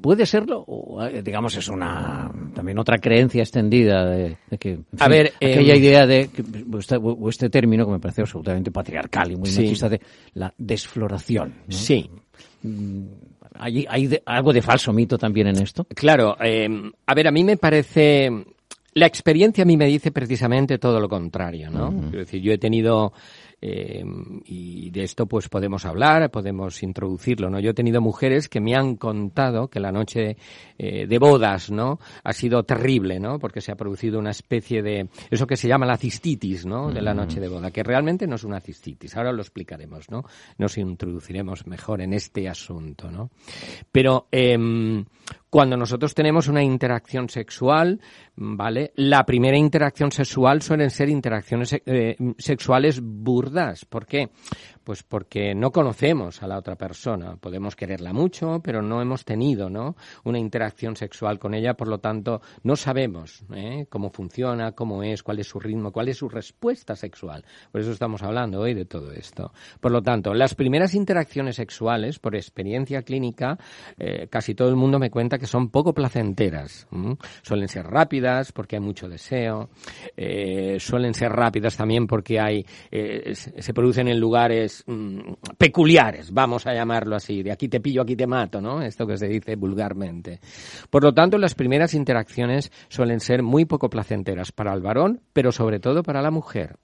¿Puede serlo? O, eh, digamos, es una también otra creencia extendida de, que... a ver, aquella idea de... este, o este término que me parece absolutamente patriarcal y muy Sí. machista de la desfloración. ¿no? Sí. Mm, ¿Hay, hay de- algo de falso mito también en esto? Claro, eh, a ver, a mí me parece, la experiencia a mí me dice precisamente todo lo contrario, ¿no? Quiero decir, yo he tenido, eh, y de esto pues podemos hablar, podemos introducirlo, ¿no? Yo he tenido mujeres que me han contado que la noche eh, de bodas, ¿no? Ha sido terrible, ¿no? Porque se ha producido una especie de, eso que se llama la cistitis, ¿no? De la noche de boda, que realmente no es una cistitis, ahora lo explicaremos, ¿no? Nos introduciremos mejor en este asunto, ¿no? Pero, em, cuando nosotros tenemos una interacción sexual, ¿vale? La primera interacción sexual suelen ser interacciones eh, sexuales burdas. ¿Por qué? Pues porque no conocemos a la otra persona. Podemos quererla mucho, pero no hemos tenido, ¿no? Una interacción sexual con ella, por lo tanto, no sabemos ¿eh? cómo funciona, cómo es, cuál es su ritmo, cuál es su respuesta sexual. Por eso estamos hablando hoy de todo esto. Por lo tanto, las primeras interacciones sexuales, por experiencia clínica, eh, casi todo el mundo me cuenta que son poco placenteras. Suelen ser rápidas porque hay mucho deseo. eh, suelen ser rápidas también porque hay eh, se producen en lugares mm, peculiares, vamos a llamarlo así. De aquí te pillo, aquí te mato, ¿no? Esto que se dice vulgarmente. Por lo tanto, las primeras interacciones suelen ser muy poco placenteras para el varón, pero sobre todo para la mujer.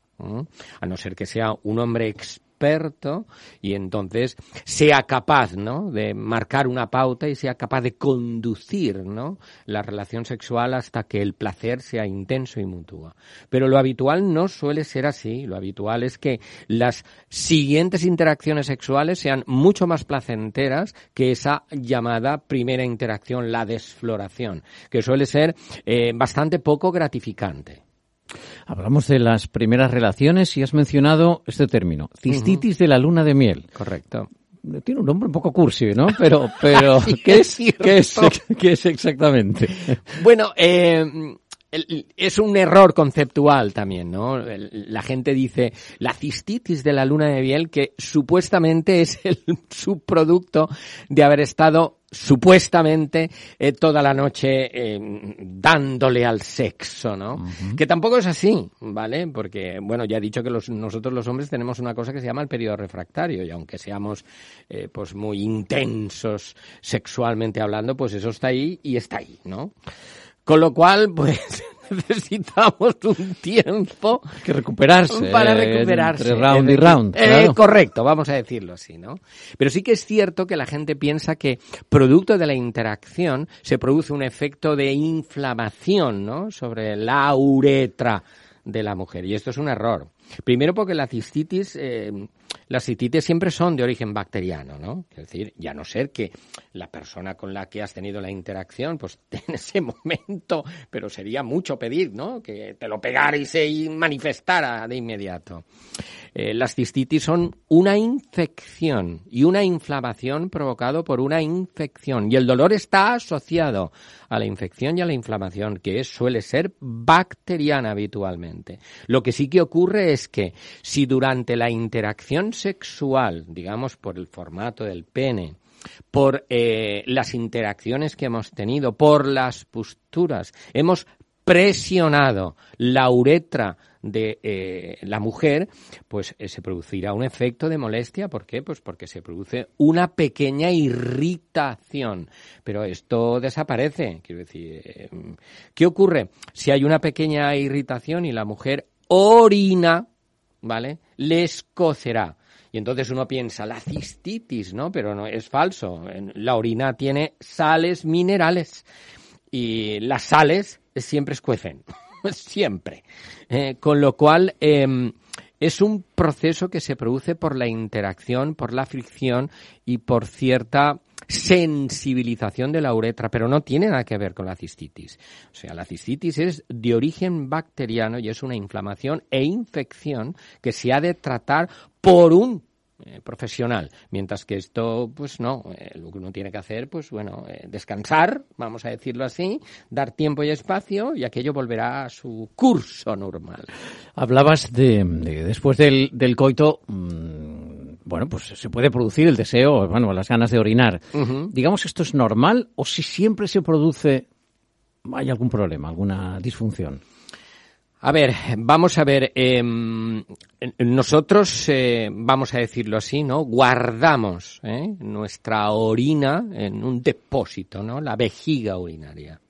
A no ser que sea un hombre experto y entonces sea capaz, ¿no? De marcar una pauta y sea capaz de conducir, ¿no? La relación sexual hasta que el placer sea intenso y mutuo. Pero lo habitual no suele ser así. Lo habitual es que las siguientes interacciones sexuales sean mucho más placenteras que esa llamada primera interacción, la desfloración, que suele ser eh, bastante poco gratificante. Hablamos de las primeras relaciones y has mencionado este término, cistitis de la luna de miel. Correcto. Tiene un nombre un poco cursi, ¿no? Pero, pero ¿qué, es, ¿qué, es, ¿qué es exactamente? Bueno, eh, es un error conceptual también, ¿no? La gente dice la cistitis de la luna de miel que supuestamente es el subproducto de haber estado supuestamente eh, toda la noche eh, dándole al sexo, ¿no? Que tampoco es así, ¿vale? Porque, bueno, ya he dicho que los- nosotros los hombres tenemos una cosa que se llama el periodo refractario y aunque seamos eh, pues muy intensos sexualmente hablando, pues eso está ahí y está ahí, ¿no? Con lo cual, pues necesitamos un tiempo que recuperarse, para eh, recuperarse. entre round y round, Eh, claro. correcto, vamos a decirlo así, ¿no? Pero sí que es cierto que la gente piensa que producto de la interacción se produce un efecto de inflamación, ¿no? Sobre la uretra de la mujer y esto es un error. Primero porque la cistitis, eh, las cistitis siempre son de origen bacteriano, ¿no? Es decir, ya no ser que la persona con la que has tenido la interacción, pues en ese momento, pero sería mucho pedir, ¿no? Que te lo pegara y se manifestara de inmediato. Eh, las cistitis son una infección y una inflamación provocado por una infección y el dolor está asociado a la infección y a la inflamación que suele ser bacteriana habitualmente. Lo que sí que ocurre es que si durante la interacción sexual, digamos por el formato del pene, por eh, las interacciones que hemos tenido, por las posturas, hemos presionado la uretra de eh, la mujer, pues eh, se producirá un efecto de molestia. ¿Por qué? Pues porque se produce una pequeña irritación. Pero esto desaparece. Quiero decir, ¿qué ocurre? Si hay una pequeña irritación y la mujer orina, ¿vale? Le escocerá. Y entonces uno piensa, la cistitis, ¿no? Pero no, es falso. La orina tiene sales minerales. Y las sales siempre escuecen. siempre. Eh, con lo cual, em, es un proceso que se produce por la interacción, por la fricción y por cierta sensibilización de la uretra, pero no tiene nada que ver con la cistitis. O sea, la cistitis es de origen bacteriano y es una inflamación e infección que se ha de tratar por un eh, profesional, mientras que esto, pues no, eh, lo que uno tiene que hacer, pues bueno, eh, descansar, vamos a decirlo así, dar tiempo y espacio y aquello volverá a su curso normal. Hablabas de, después del, coito, mm, bueno, pues se puede producir el deseo, bueno, las ganas de orinar. Digamos, ¿esto es normal o si siempre se produce, hay algún problema, alguna disfunción? A ver, vamos a ver. Eh, nosotros, eh, vamos a decirlo así, ¿no? Guardamos ¿eh? nuestra orina en un depósito, ¿no? La vejiga urinaria.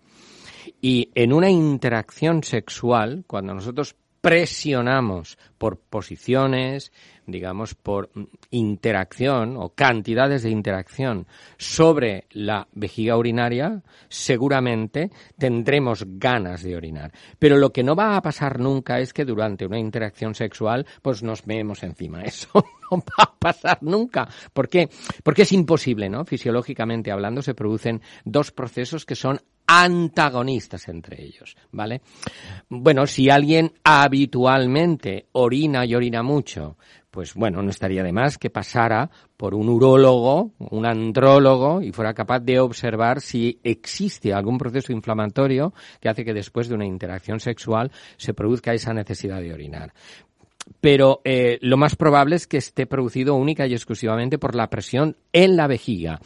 Y en una interacción sexual, cuando nosotros presionamos por posiciones, digamos, por interacción o cantidades de interacción sobre la vejiga urinaria, seguramente tendremos ganas de orinar. Pero lo que no va a pasar nunca es que durante una interacción sexual, pues nos vemos encima. Eso no va a pasar nunca. ¿Por qué? Porque es imposible, ¿no? Fisiológicamente hablando, se producen dos procesos que son antagonistas entre ellos, ¿vale? Bueno, si alguien habitualmente orina y orina mucho, pues bueno, no estaría de más que pasara por un urólogo, un andrólogo y fuera capaz de observar si existe algún proceso inflamatorio que hace que después de una interacción sexual se produzca esa necesidad de orinar pero eh, lo más probable es que esté producido única y exclusivamente por la presión en la vejiga.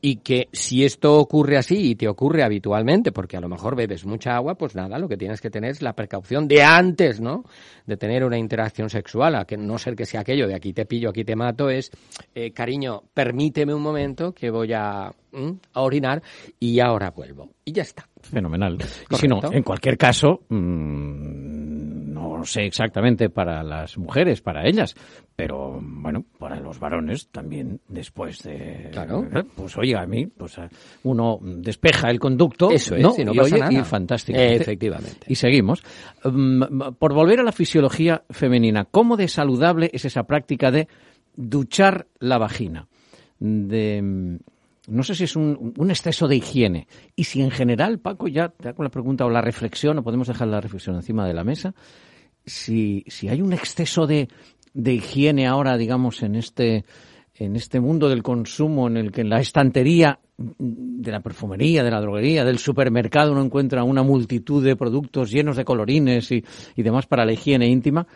Y que si esto ocurre así y te ocurre habitualmente, porque a lo mejor bebes mucha agua, pues nada, lo que tienes que tener es la precaución de antes, ¿no? De tener una interacción sexual, a que no ser que sea aquello de aquí te pillo, aquí te mato, es, eh, cariño, permíteme un momento que voy a, a orinar y ahora vuelvo. Y ya está. Fenomenal. Si no, en cualquier caso, mm, no sé exactamente para las mujeres, para ellas, pero bueno, para los varones también después de... Claro. ¿eh? Pues oye, a mí, pues uno despeja el conducto. Eso es, ¿no? y no y, pasa oye, nada. y fantástico. Efectivamente. Y seguimos. Mm, por volver a la fisiología femenina, ¿cómo de saludable es esa práctica de duchar la vagina? De mm, no sé si es un, un, exceso de higiene. Y si en general, Paco, ya te hago la pregunta o la reflexión, o podemos dejar la reflexión encima de la mesa, si, si hay un exceso de, de higiene ahora, digamos, en este, en este mundo del consumo, en el que en la estantería de la perfumería, de la droguería, del supermercado uno encuentra una multitud de productos llenos de colorines y, y demás para la higiene íntima,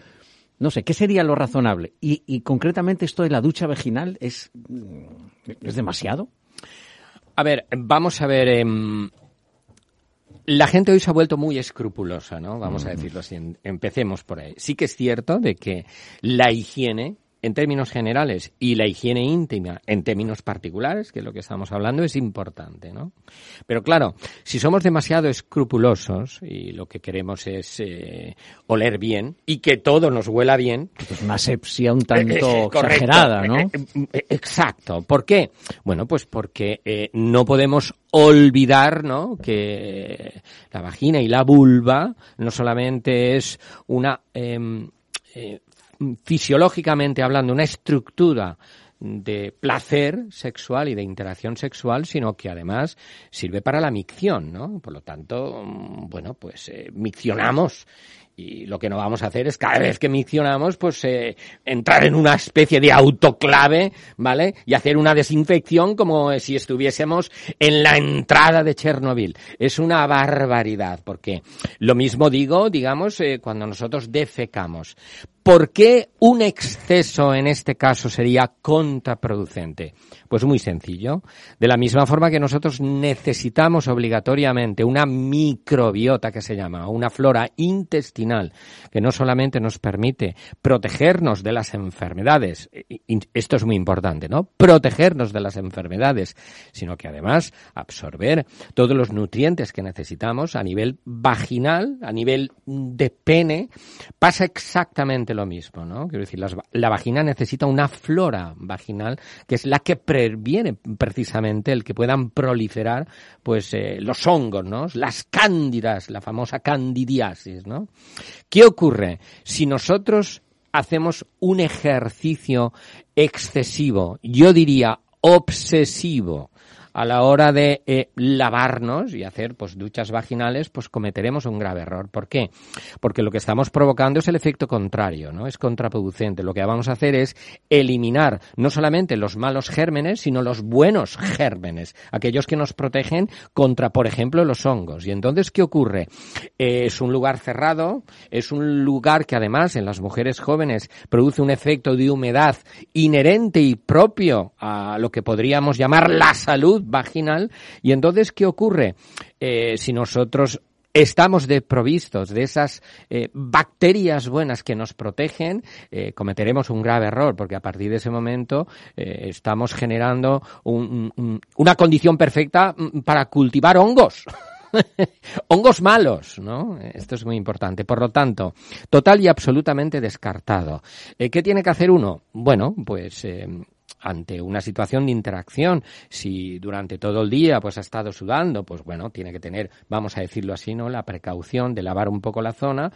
no sé, ¿qué sería lo razonable? Y, y concretamente esto de la ducha vaginal es, es demasiado. A ver, vamos a ver. Eh, la gente hoy se ha vuelto muy escrupulosa, ¿no? Vamos a decirlo así. Empecemos por ahí. Sí que es cierto de que la higiene, en términos generales, y la higiene íntima, en términos particulares, que es lo que estamos hablando, es importante, ¿no? Pero claro, si somos demasiado escrupulosos y lo que queremos es eh, oler bien y que todo nos huela bien. Es una asepsia un tanto exagerada, ¿no? Eh, Exacto. ¿Por qué? Bueno, pues porque eh, no podemos olvidar, ¿no? Que la vagina y la vulva no solamente es una eh, eh, fisiológicamente hablando, una estructura de placer sexual y de interacción sexual, sino que además sirve para la micción, ¿no? Por lo tanto, bueno, pues eh, miccionamos y lo que no vamos a hacer es cada vez que miccionamos, pues eh, entrar en una especie de autoclave, ¿vale? Y hacer una desinfección como si estuviésemos en la entrada de Chernobyl. Es una barbaridad, porque lo mismo digo, digamos, eh, cuando nosotros defecamos. ¿Por qué un exceso en este caso sería contraproducente? Pues muy sencillo. De la misma forma que nosotros necesitamos obligatoriamente una microbiota que se llama, una flora intestinal, que no solamente nos permite protegernos de las enfermedades, esto es muy importante, ¿no? Protegernos de las enfermedades, sino que además absorber todos los nutrientes que necesitamos a nivel vaginal, a nivel de pene, pasa exactamente lo mismo, ¿no? Quiero decir, la vagina necesita una flora vaginal que es la que previene precisamente el que puedan proliferar, pues, eh, los hongos, ¿no? Las cándidas, la famosa candidiasis, ¿no? ¿Qué ocurre? Si nosotros hacemos un ejercicio excesivo, yo diría obsesivo, a la hora de eh, lavarnos y hacer pues duchas vaginales, pues cometeremos un grave error. ¿Por qué? Porque lo que estamos provocando es el efecto contrario, ¿no? Es contraproducente. Lo que vamos a hacer es eliminar no solamente los malos gérmenes, sino los buenos gérmenes, aquellos que nos protegen contra, por ejemplo, los hongos. Y entonces, ¿qué ocurre? Eh, es un lugar cerrado, es un lugar que además en las mujeres jóvenes produce un efecto de humedad inherente y propio a lo que podríamos llamar la salud vaginal. Y entonces, ¿qué ocurre? Eh, si nosotros estamos desprovistos de esas eh, bacterias buenas que nos protegen, eh, cometeremos un grave error, porque a partir de ese momento estamos generando una condición perfecta mm, para cultivar hongos. hongos malos, ¿no? Esto es muy importante. Por lo tanto, total y absolutamente descartado. ¿Qué tiene que hacer uno? Bueno, pues ante una situación de interacción, si durante todo el día pues ha estado sudando, pues bueno, tiene que tener, vamos a decirlo así, ¿no? La precaución de lavar un poco la zona,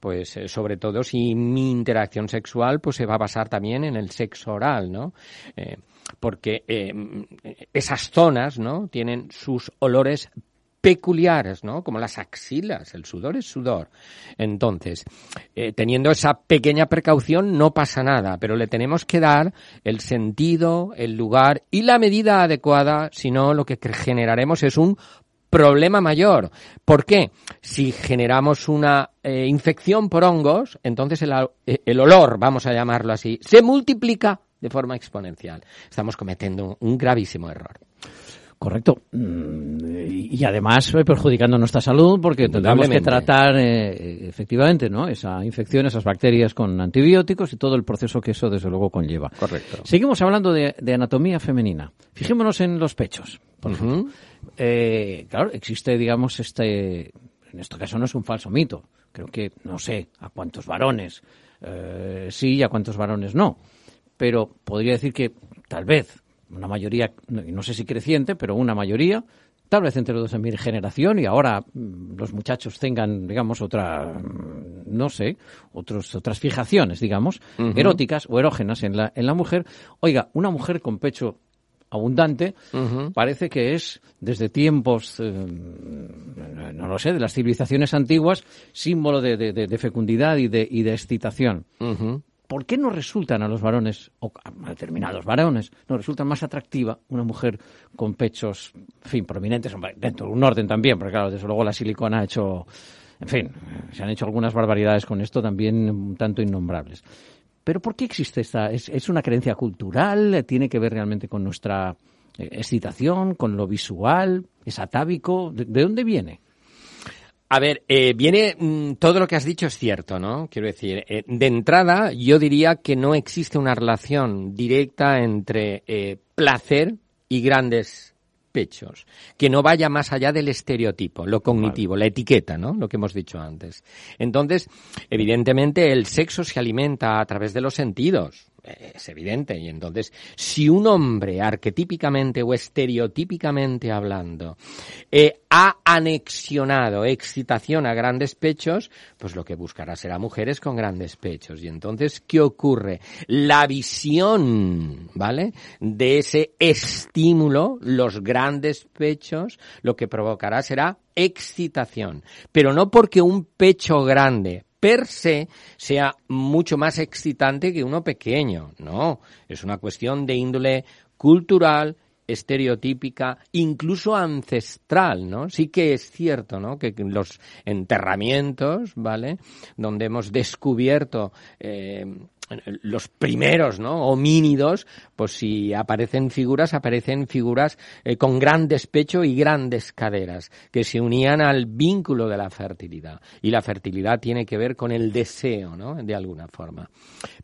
pues eh, sobre todo si mi interacción sexual pues se va a basar también en el sexo oral, ¿no? Eh, porque eh, esas zonas, ¿no? Tienen sus olores peculiares, ¿no? Como las axilas, el sudor es sudor. Entonces, eh, teniendo esa pequeña precaución no pasa nada, pero le tenemos que dar el sentido, el lugar y la medida adecuada, si no lo que generaremos es un problema mayor. ¿Por qué? Si generamos una eh, infección por hongos, entonces el, eh, el olor, vamos a llamarlo así, se multiplica de forma exponencial. Estamos cometiendo un gravísimo error. Correcto. Mm, y además perjudicando nuestra salud porque tendremos que tratar eh, efectivamente ¿no? esa infección, esas bacterias con antibióticos y todo el proceso que eso desde luego conlleva. Correcto. Seguimos hablando de, anatomía femenina. Fijémonos en los pechos. Por eh, claro, existe, digamos, este. En este caso no es un falso mito. Creo que no sé a cuántos varones eh, sí y a cuántos varones no. Pero podría decir que tal vez una mayoría, no sé si creciente, pero una mayoría, tal vez entre los de mi generación y ahora mm, los muchachos tengan, digamos, otra, mm, no sé, otros, otras fijaciones, digamos, eróticas o erógenas en la, en la mujer. Oiga, una mujer con pecho abundante, parece que es desde tiempos, eh, no lo sé, de las civilizaciones antiguas, símbolo de, de, fecundidad y de, y de excitación. ¿Por qué no resultan a los varones, o a determinados varones, nos resulta más atractiva una mujer con pechos, en fin, prominentes, dentro de un orden también, porque claro, desde luego la silicona ha hecho, en fin, se han hecho algunas barbaridades con esto también un tanto innombrables. Pero ¿por qué existe esta? ¿Es, una creencia cultural? ¿Tiene que ver realmente con nuestra eh, excitación, con lo visual? ¿Es atávico? de dónde viene? A ver, eh, viene mm, todo lo que has dicho es cierto, ¿no? Quiero decir, eh, de entrada yo diría que no existe una relación directa entre eh, placer y grandes pechos, que no vaya más allá del estereotipo, lo cognitivo, la etiqueta, ¿no? Lo que hemos dicho antes. Entonces, evidentemente el sexo se alimenta a través de los sentidos, es evidente. Y entonces, si un hombre, arquetípicamente o estereotípicamente hablando, eh, ha anexionado excitación a grandes pechos, pues lo que buscará será mujeres con grandes pechos. Y entonces, ¿qué ocurre? La visión, ¿vale? De ese estímulo, los grandes pechos, lo que provocará será excitación. Pero no porque un pecho grande per se sea mucho más excitante que uno pequeño. No, es una cuestión de índole cultural, estereotípica, incluso ancestral, ¿no? Sí que es cierto, ¿no? Que los enterramientos, ¿vale? Donde hemos descubierto eh, los primeros, ¿no? Homínidos, pues si aparecen figuras, aparecen figuras eh, con gran despecho y grandes caderas, que se unían al vínculo de la fertilidad. Y la fertilidad tiene que ver con el deseo, ¿no? De alguna forma.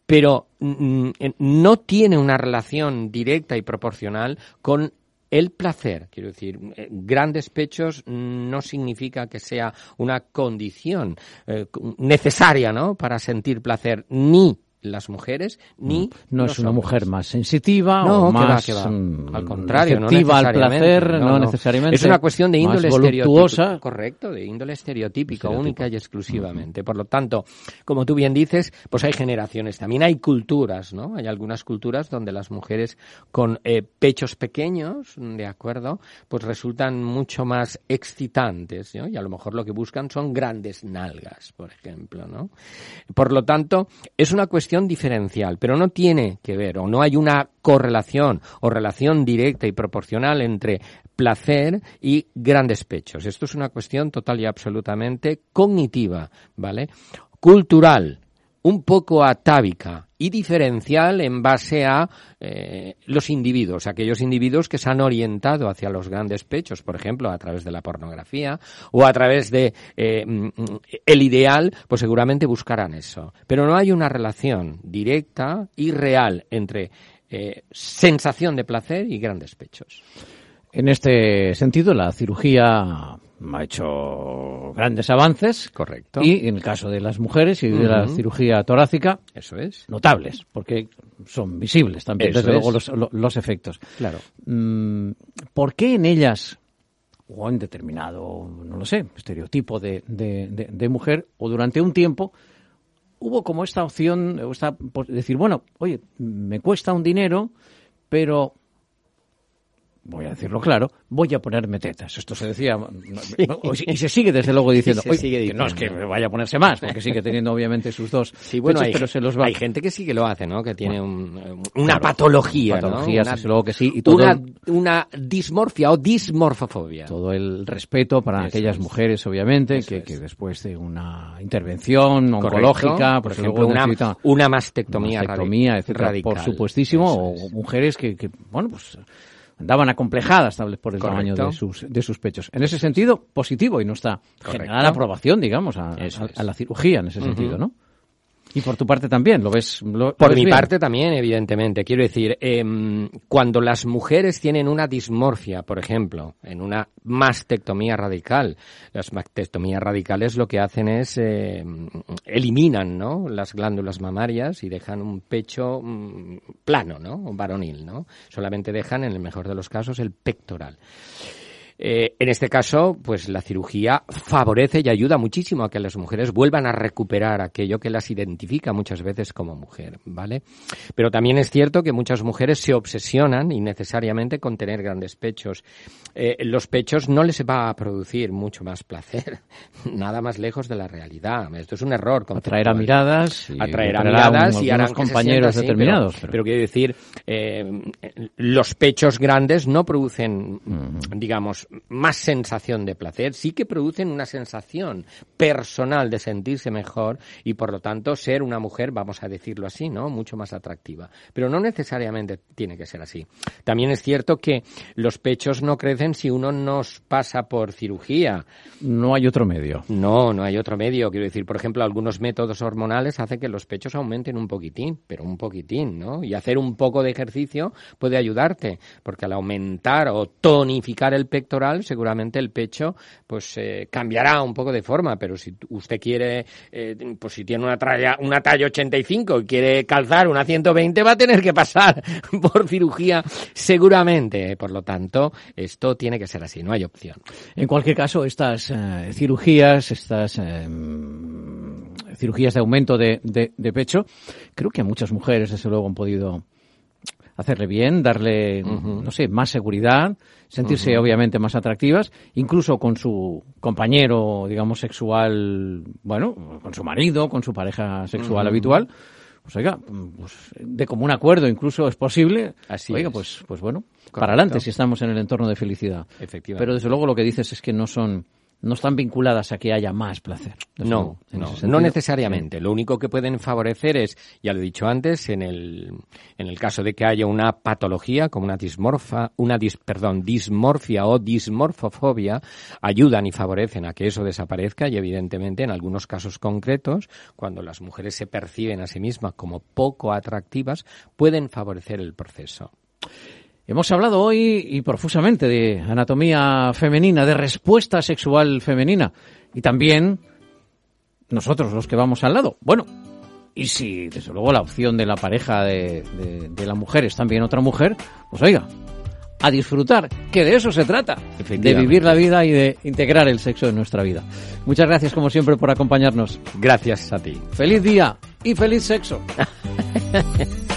Pero mm, no tiene una relación directa y proporcional con el placer, quiero decir, eh, grandes pechos no significa que sea una condición eh, necesaria, ¿no? Para sentir placer, ni las mujeres ni no es una mujer más sensitiva no, o más mm, al contrario receptiva al placer no, necesariamente es una cuestión de índole estereotípico correcto de índole estereotípico única y exclusivamente. Por lo tanto como tú bien dices pues hay generaciones. También hay culturas no hay algunas culturas donde las mujeres con eh, pechos pequeños de acuerdo pues resultan mucho más excitantes ¿no? y a lo mejor lo que buscan son grandes nalgas por ejemplo no por lo tanto es una cuestión diferencial, pero no tiene que ver o no hay una correlación o relación directa y proporcional entre placer y grandes pechos. Esto es una cuestión total y absolutamente cognitiva, ¿vale? Cultural, un poco atávica y diferencial en base a eh, los individuos, aquellos individuos que se han orientado hacia los grandes pechos, por ejemplo, a través de la pornografía o a través de eh, mm, el ideal, pues seguramente buscarán eso. Pero no hay una relación directa y real entre eh, sensación de placer y grandes pechos. En este sentido, la cirugía ha hecho grandes avances. Correcto. Y en el caso de las mujeres y de la cirugía torácica, eso es. Notables, porque son visibles también, desde luego, los, efectos. Claro. Mm, ¿Por qué en ellas, o en determinado, no lo sé, estereotipo de, de, mujer, o durante un tiempo, hubo como esta opción, esta, decir, bueno, oye, me cuesta un dinero, pero voy a decirlo claro, voy a ponerme tetas. Esto se decía, y se sigue desde luego diciendo, que no es que vaya a ponerse más, porque sigue teniendo obviamente sus dos sí, bueno, hay, pero se los va. Hay gente que sí que lo hace, ¿no? Que tiene una patología, patología, ¿no? luego que sí. Y una, una, dismorfia o dismorfofobia. Todo el respeto para aquellas mujeres, obviamente, que, que, después de una intervención oncológica, por ejemplo, una, una mastectomía, mastectomía radical, por supuestísimo, o mujeres que, que, bueno, pues andaban acomplejadas tal vez por el tamaño de sus, de sus pechos. En ese sentido, positivo y no está generada aprobación, digamos, a, la cirugía en ese sentido, ¿no? Y por tu parte también, ¿lo ves? por mi parte también, evidentemente. Quiero decir, em, cuando las mujeres tienen una dismorfia, por ejemplo, en una mastectomía radical, las mastectomías radicales lo que hacen es em, eliminan, ¿no? Las glándulas mamarias y dejan un pecho mm, plano, ¿no? Varonil, ¿no? Solamente dejan, en el mejor de los casos, el pectoral. Eh, en este caso, pues la cirugía favorece y ayuda muchísimo a que las mujeres vuelvan a recuperar aquello que las identifica muchas veces como mujer, ¿vale? Pero también es cierto que muchas mujeres se obsesionan innecesariamente con tener grandes pechos. Eh, los pechos no les va a producir mucho más placer, nada más lejos de la realidad. Esto es un error. Atraer a miradas. Y atraer a miradas y harán compañeros determinados. Pero, quiero decir, eh, los pechos grandes no producen, digamos, más sensación de placer, sí que producen una sensación personal de sentirse mejor y por lo tanto ser una mujer, vamos a decirlo así, ¿no? Mucho más atractiva. Pero no necesariamente tiene que ser así. También es cierto que los pechos no crecen si uno nos pasa por cirugía. No hay otro medio. No, no hay otro medio. Quiero decir, por ejemplo, algunos métodos hormonales hacen que los pechos aumenten un poquitín, pero un poquitín, ¿no? Y hacer un poco de ejercicio puede ayudarte, porque al aumentar o tonificar el pectoral seguramente el pecho pues eh, cambiará un poco de forma, pero si usted quiere, eh, pues si tiene una talla, una talla 85 y quiere calzar una 120 va a tener que pasar por cirugía seguramente. Por lo tanto, esto tiene que ser así, no hay opción. En cualquier caso, estas eh, cirugías, estas cirugías de aumento de, de pecho, creo que muchas mujeres, desde luego, han podido hacerle bien, darle, no sé, más seguridad, sentirse obviamente más atractivas, incluso con su compañero, digamos, sexual, bueno, con su marido, con su pareja sexual habitual, pues oiga, pues, de común acuerdo incluso es posible. Así oiga, es. pues, pues bueno, para adelante si estamos en el entorno de felicidad. Efectivamente. Pero desde luego lo que dices es que no son, no están vinculadas a que haya más placer. No, no, necesariamente. Lo único que pueden favorecer es, ya lo he dicho antes, en el, en el caso de que haya una patología como una dismorfa, una dis, perdón, dismorfia o dismorfofobia, ayudan y favorecen a que eso desaparezca y evidentemente en algunos casos concretos, cuando las mujeres se perciben a sí mismas como poco atractivas, pueden favorecer el proceso. Hemos hablado hoy y profusamente de anatomía femenina, de respuesta sexual femenina y también nosotros los que vamos al lado. Bueno, y si desde luego la opción de la pareja de, de- de la mujer es también otra mujer, pues oiga, a disfrutar, que de eso se trata, de vivir la vida y de integrar el sexo en nuestra vida. Muchas gracias como siempre por acompañarnos. Gracias a ti. Feliz día y feliz sexo.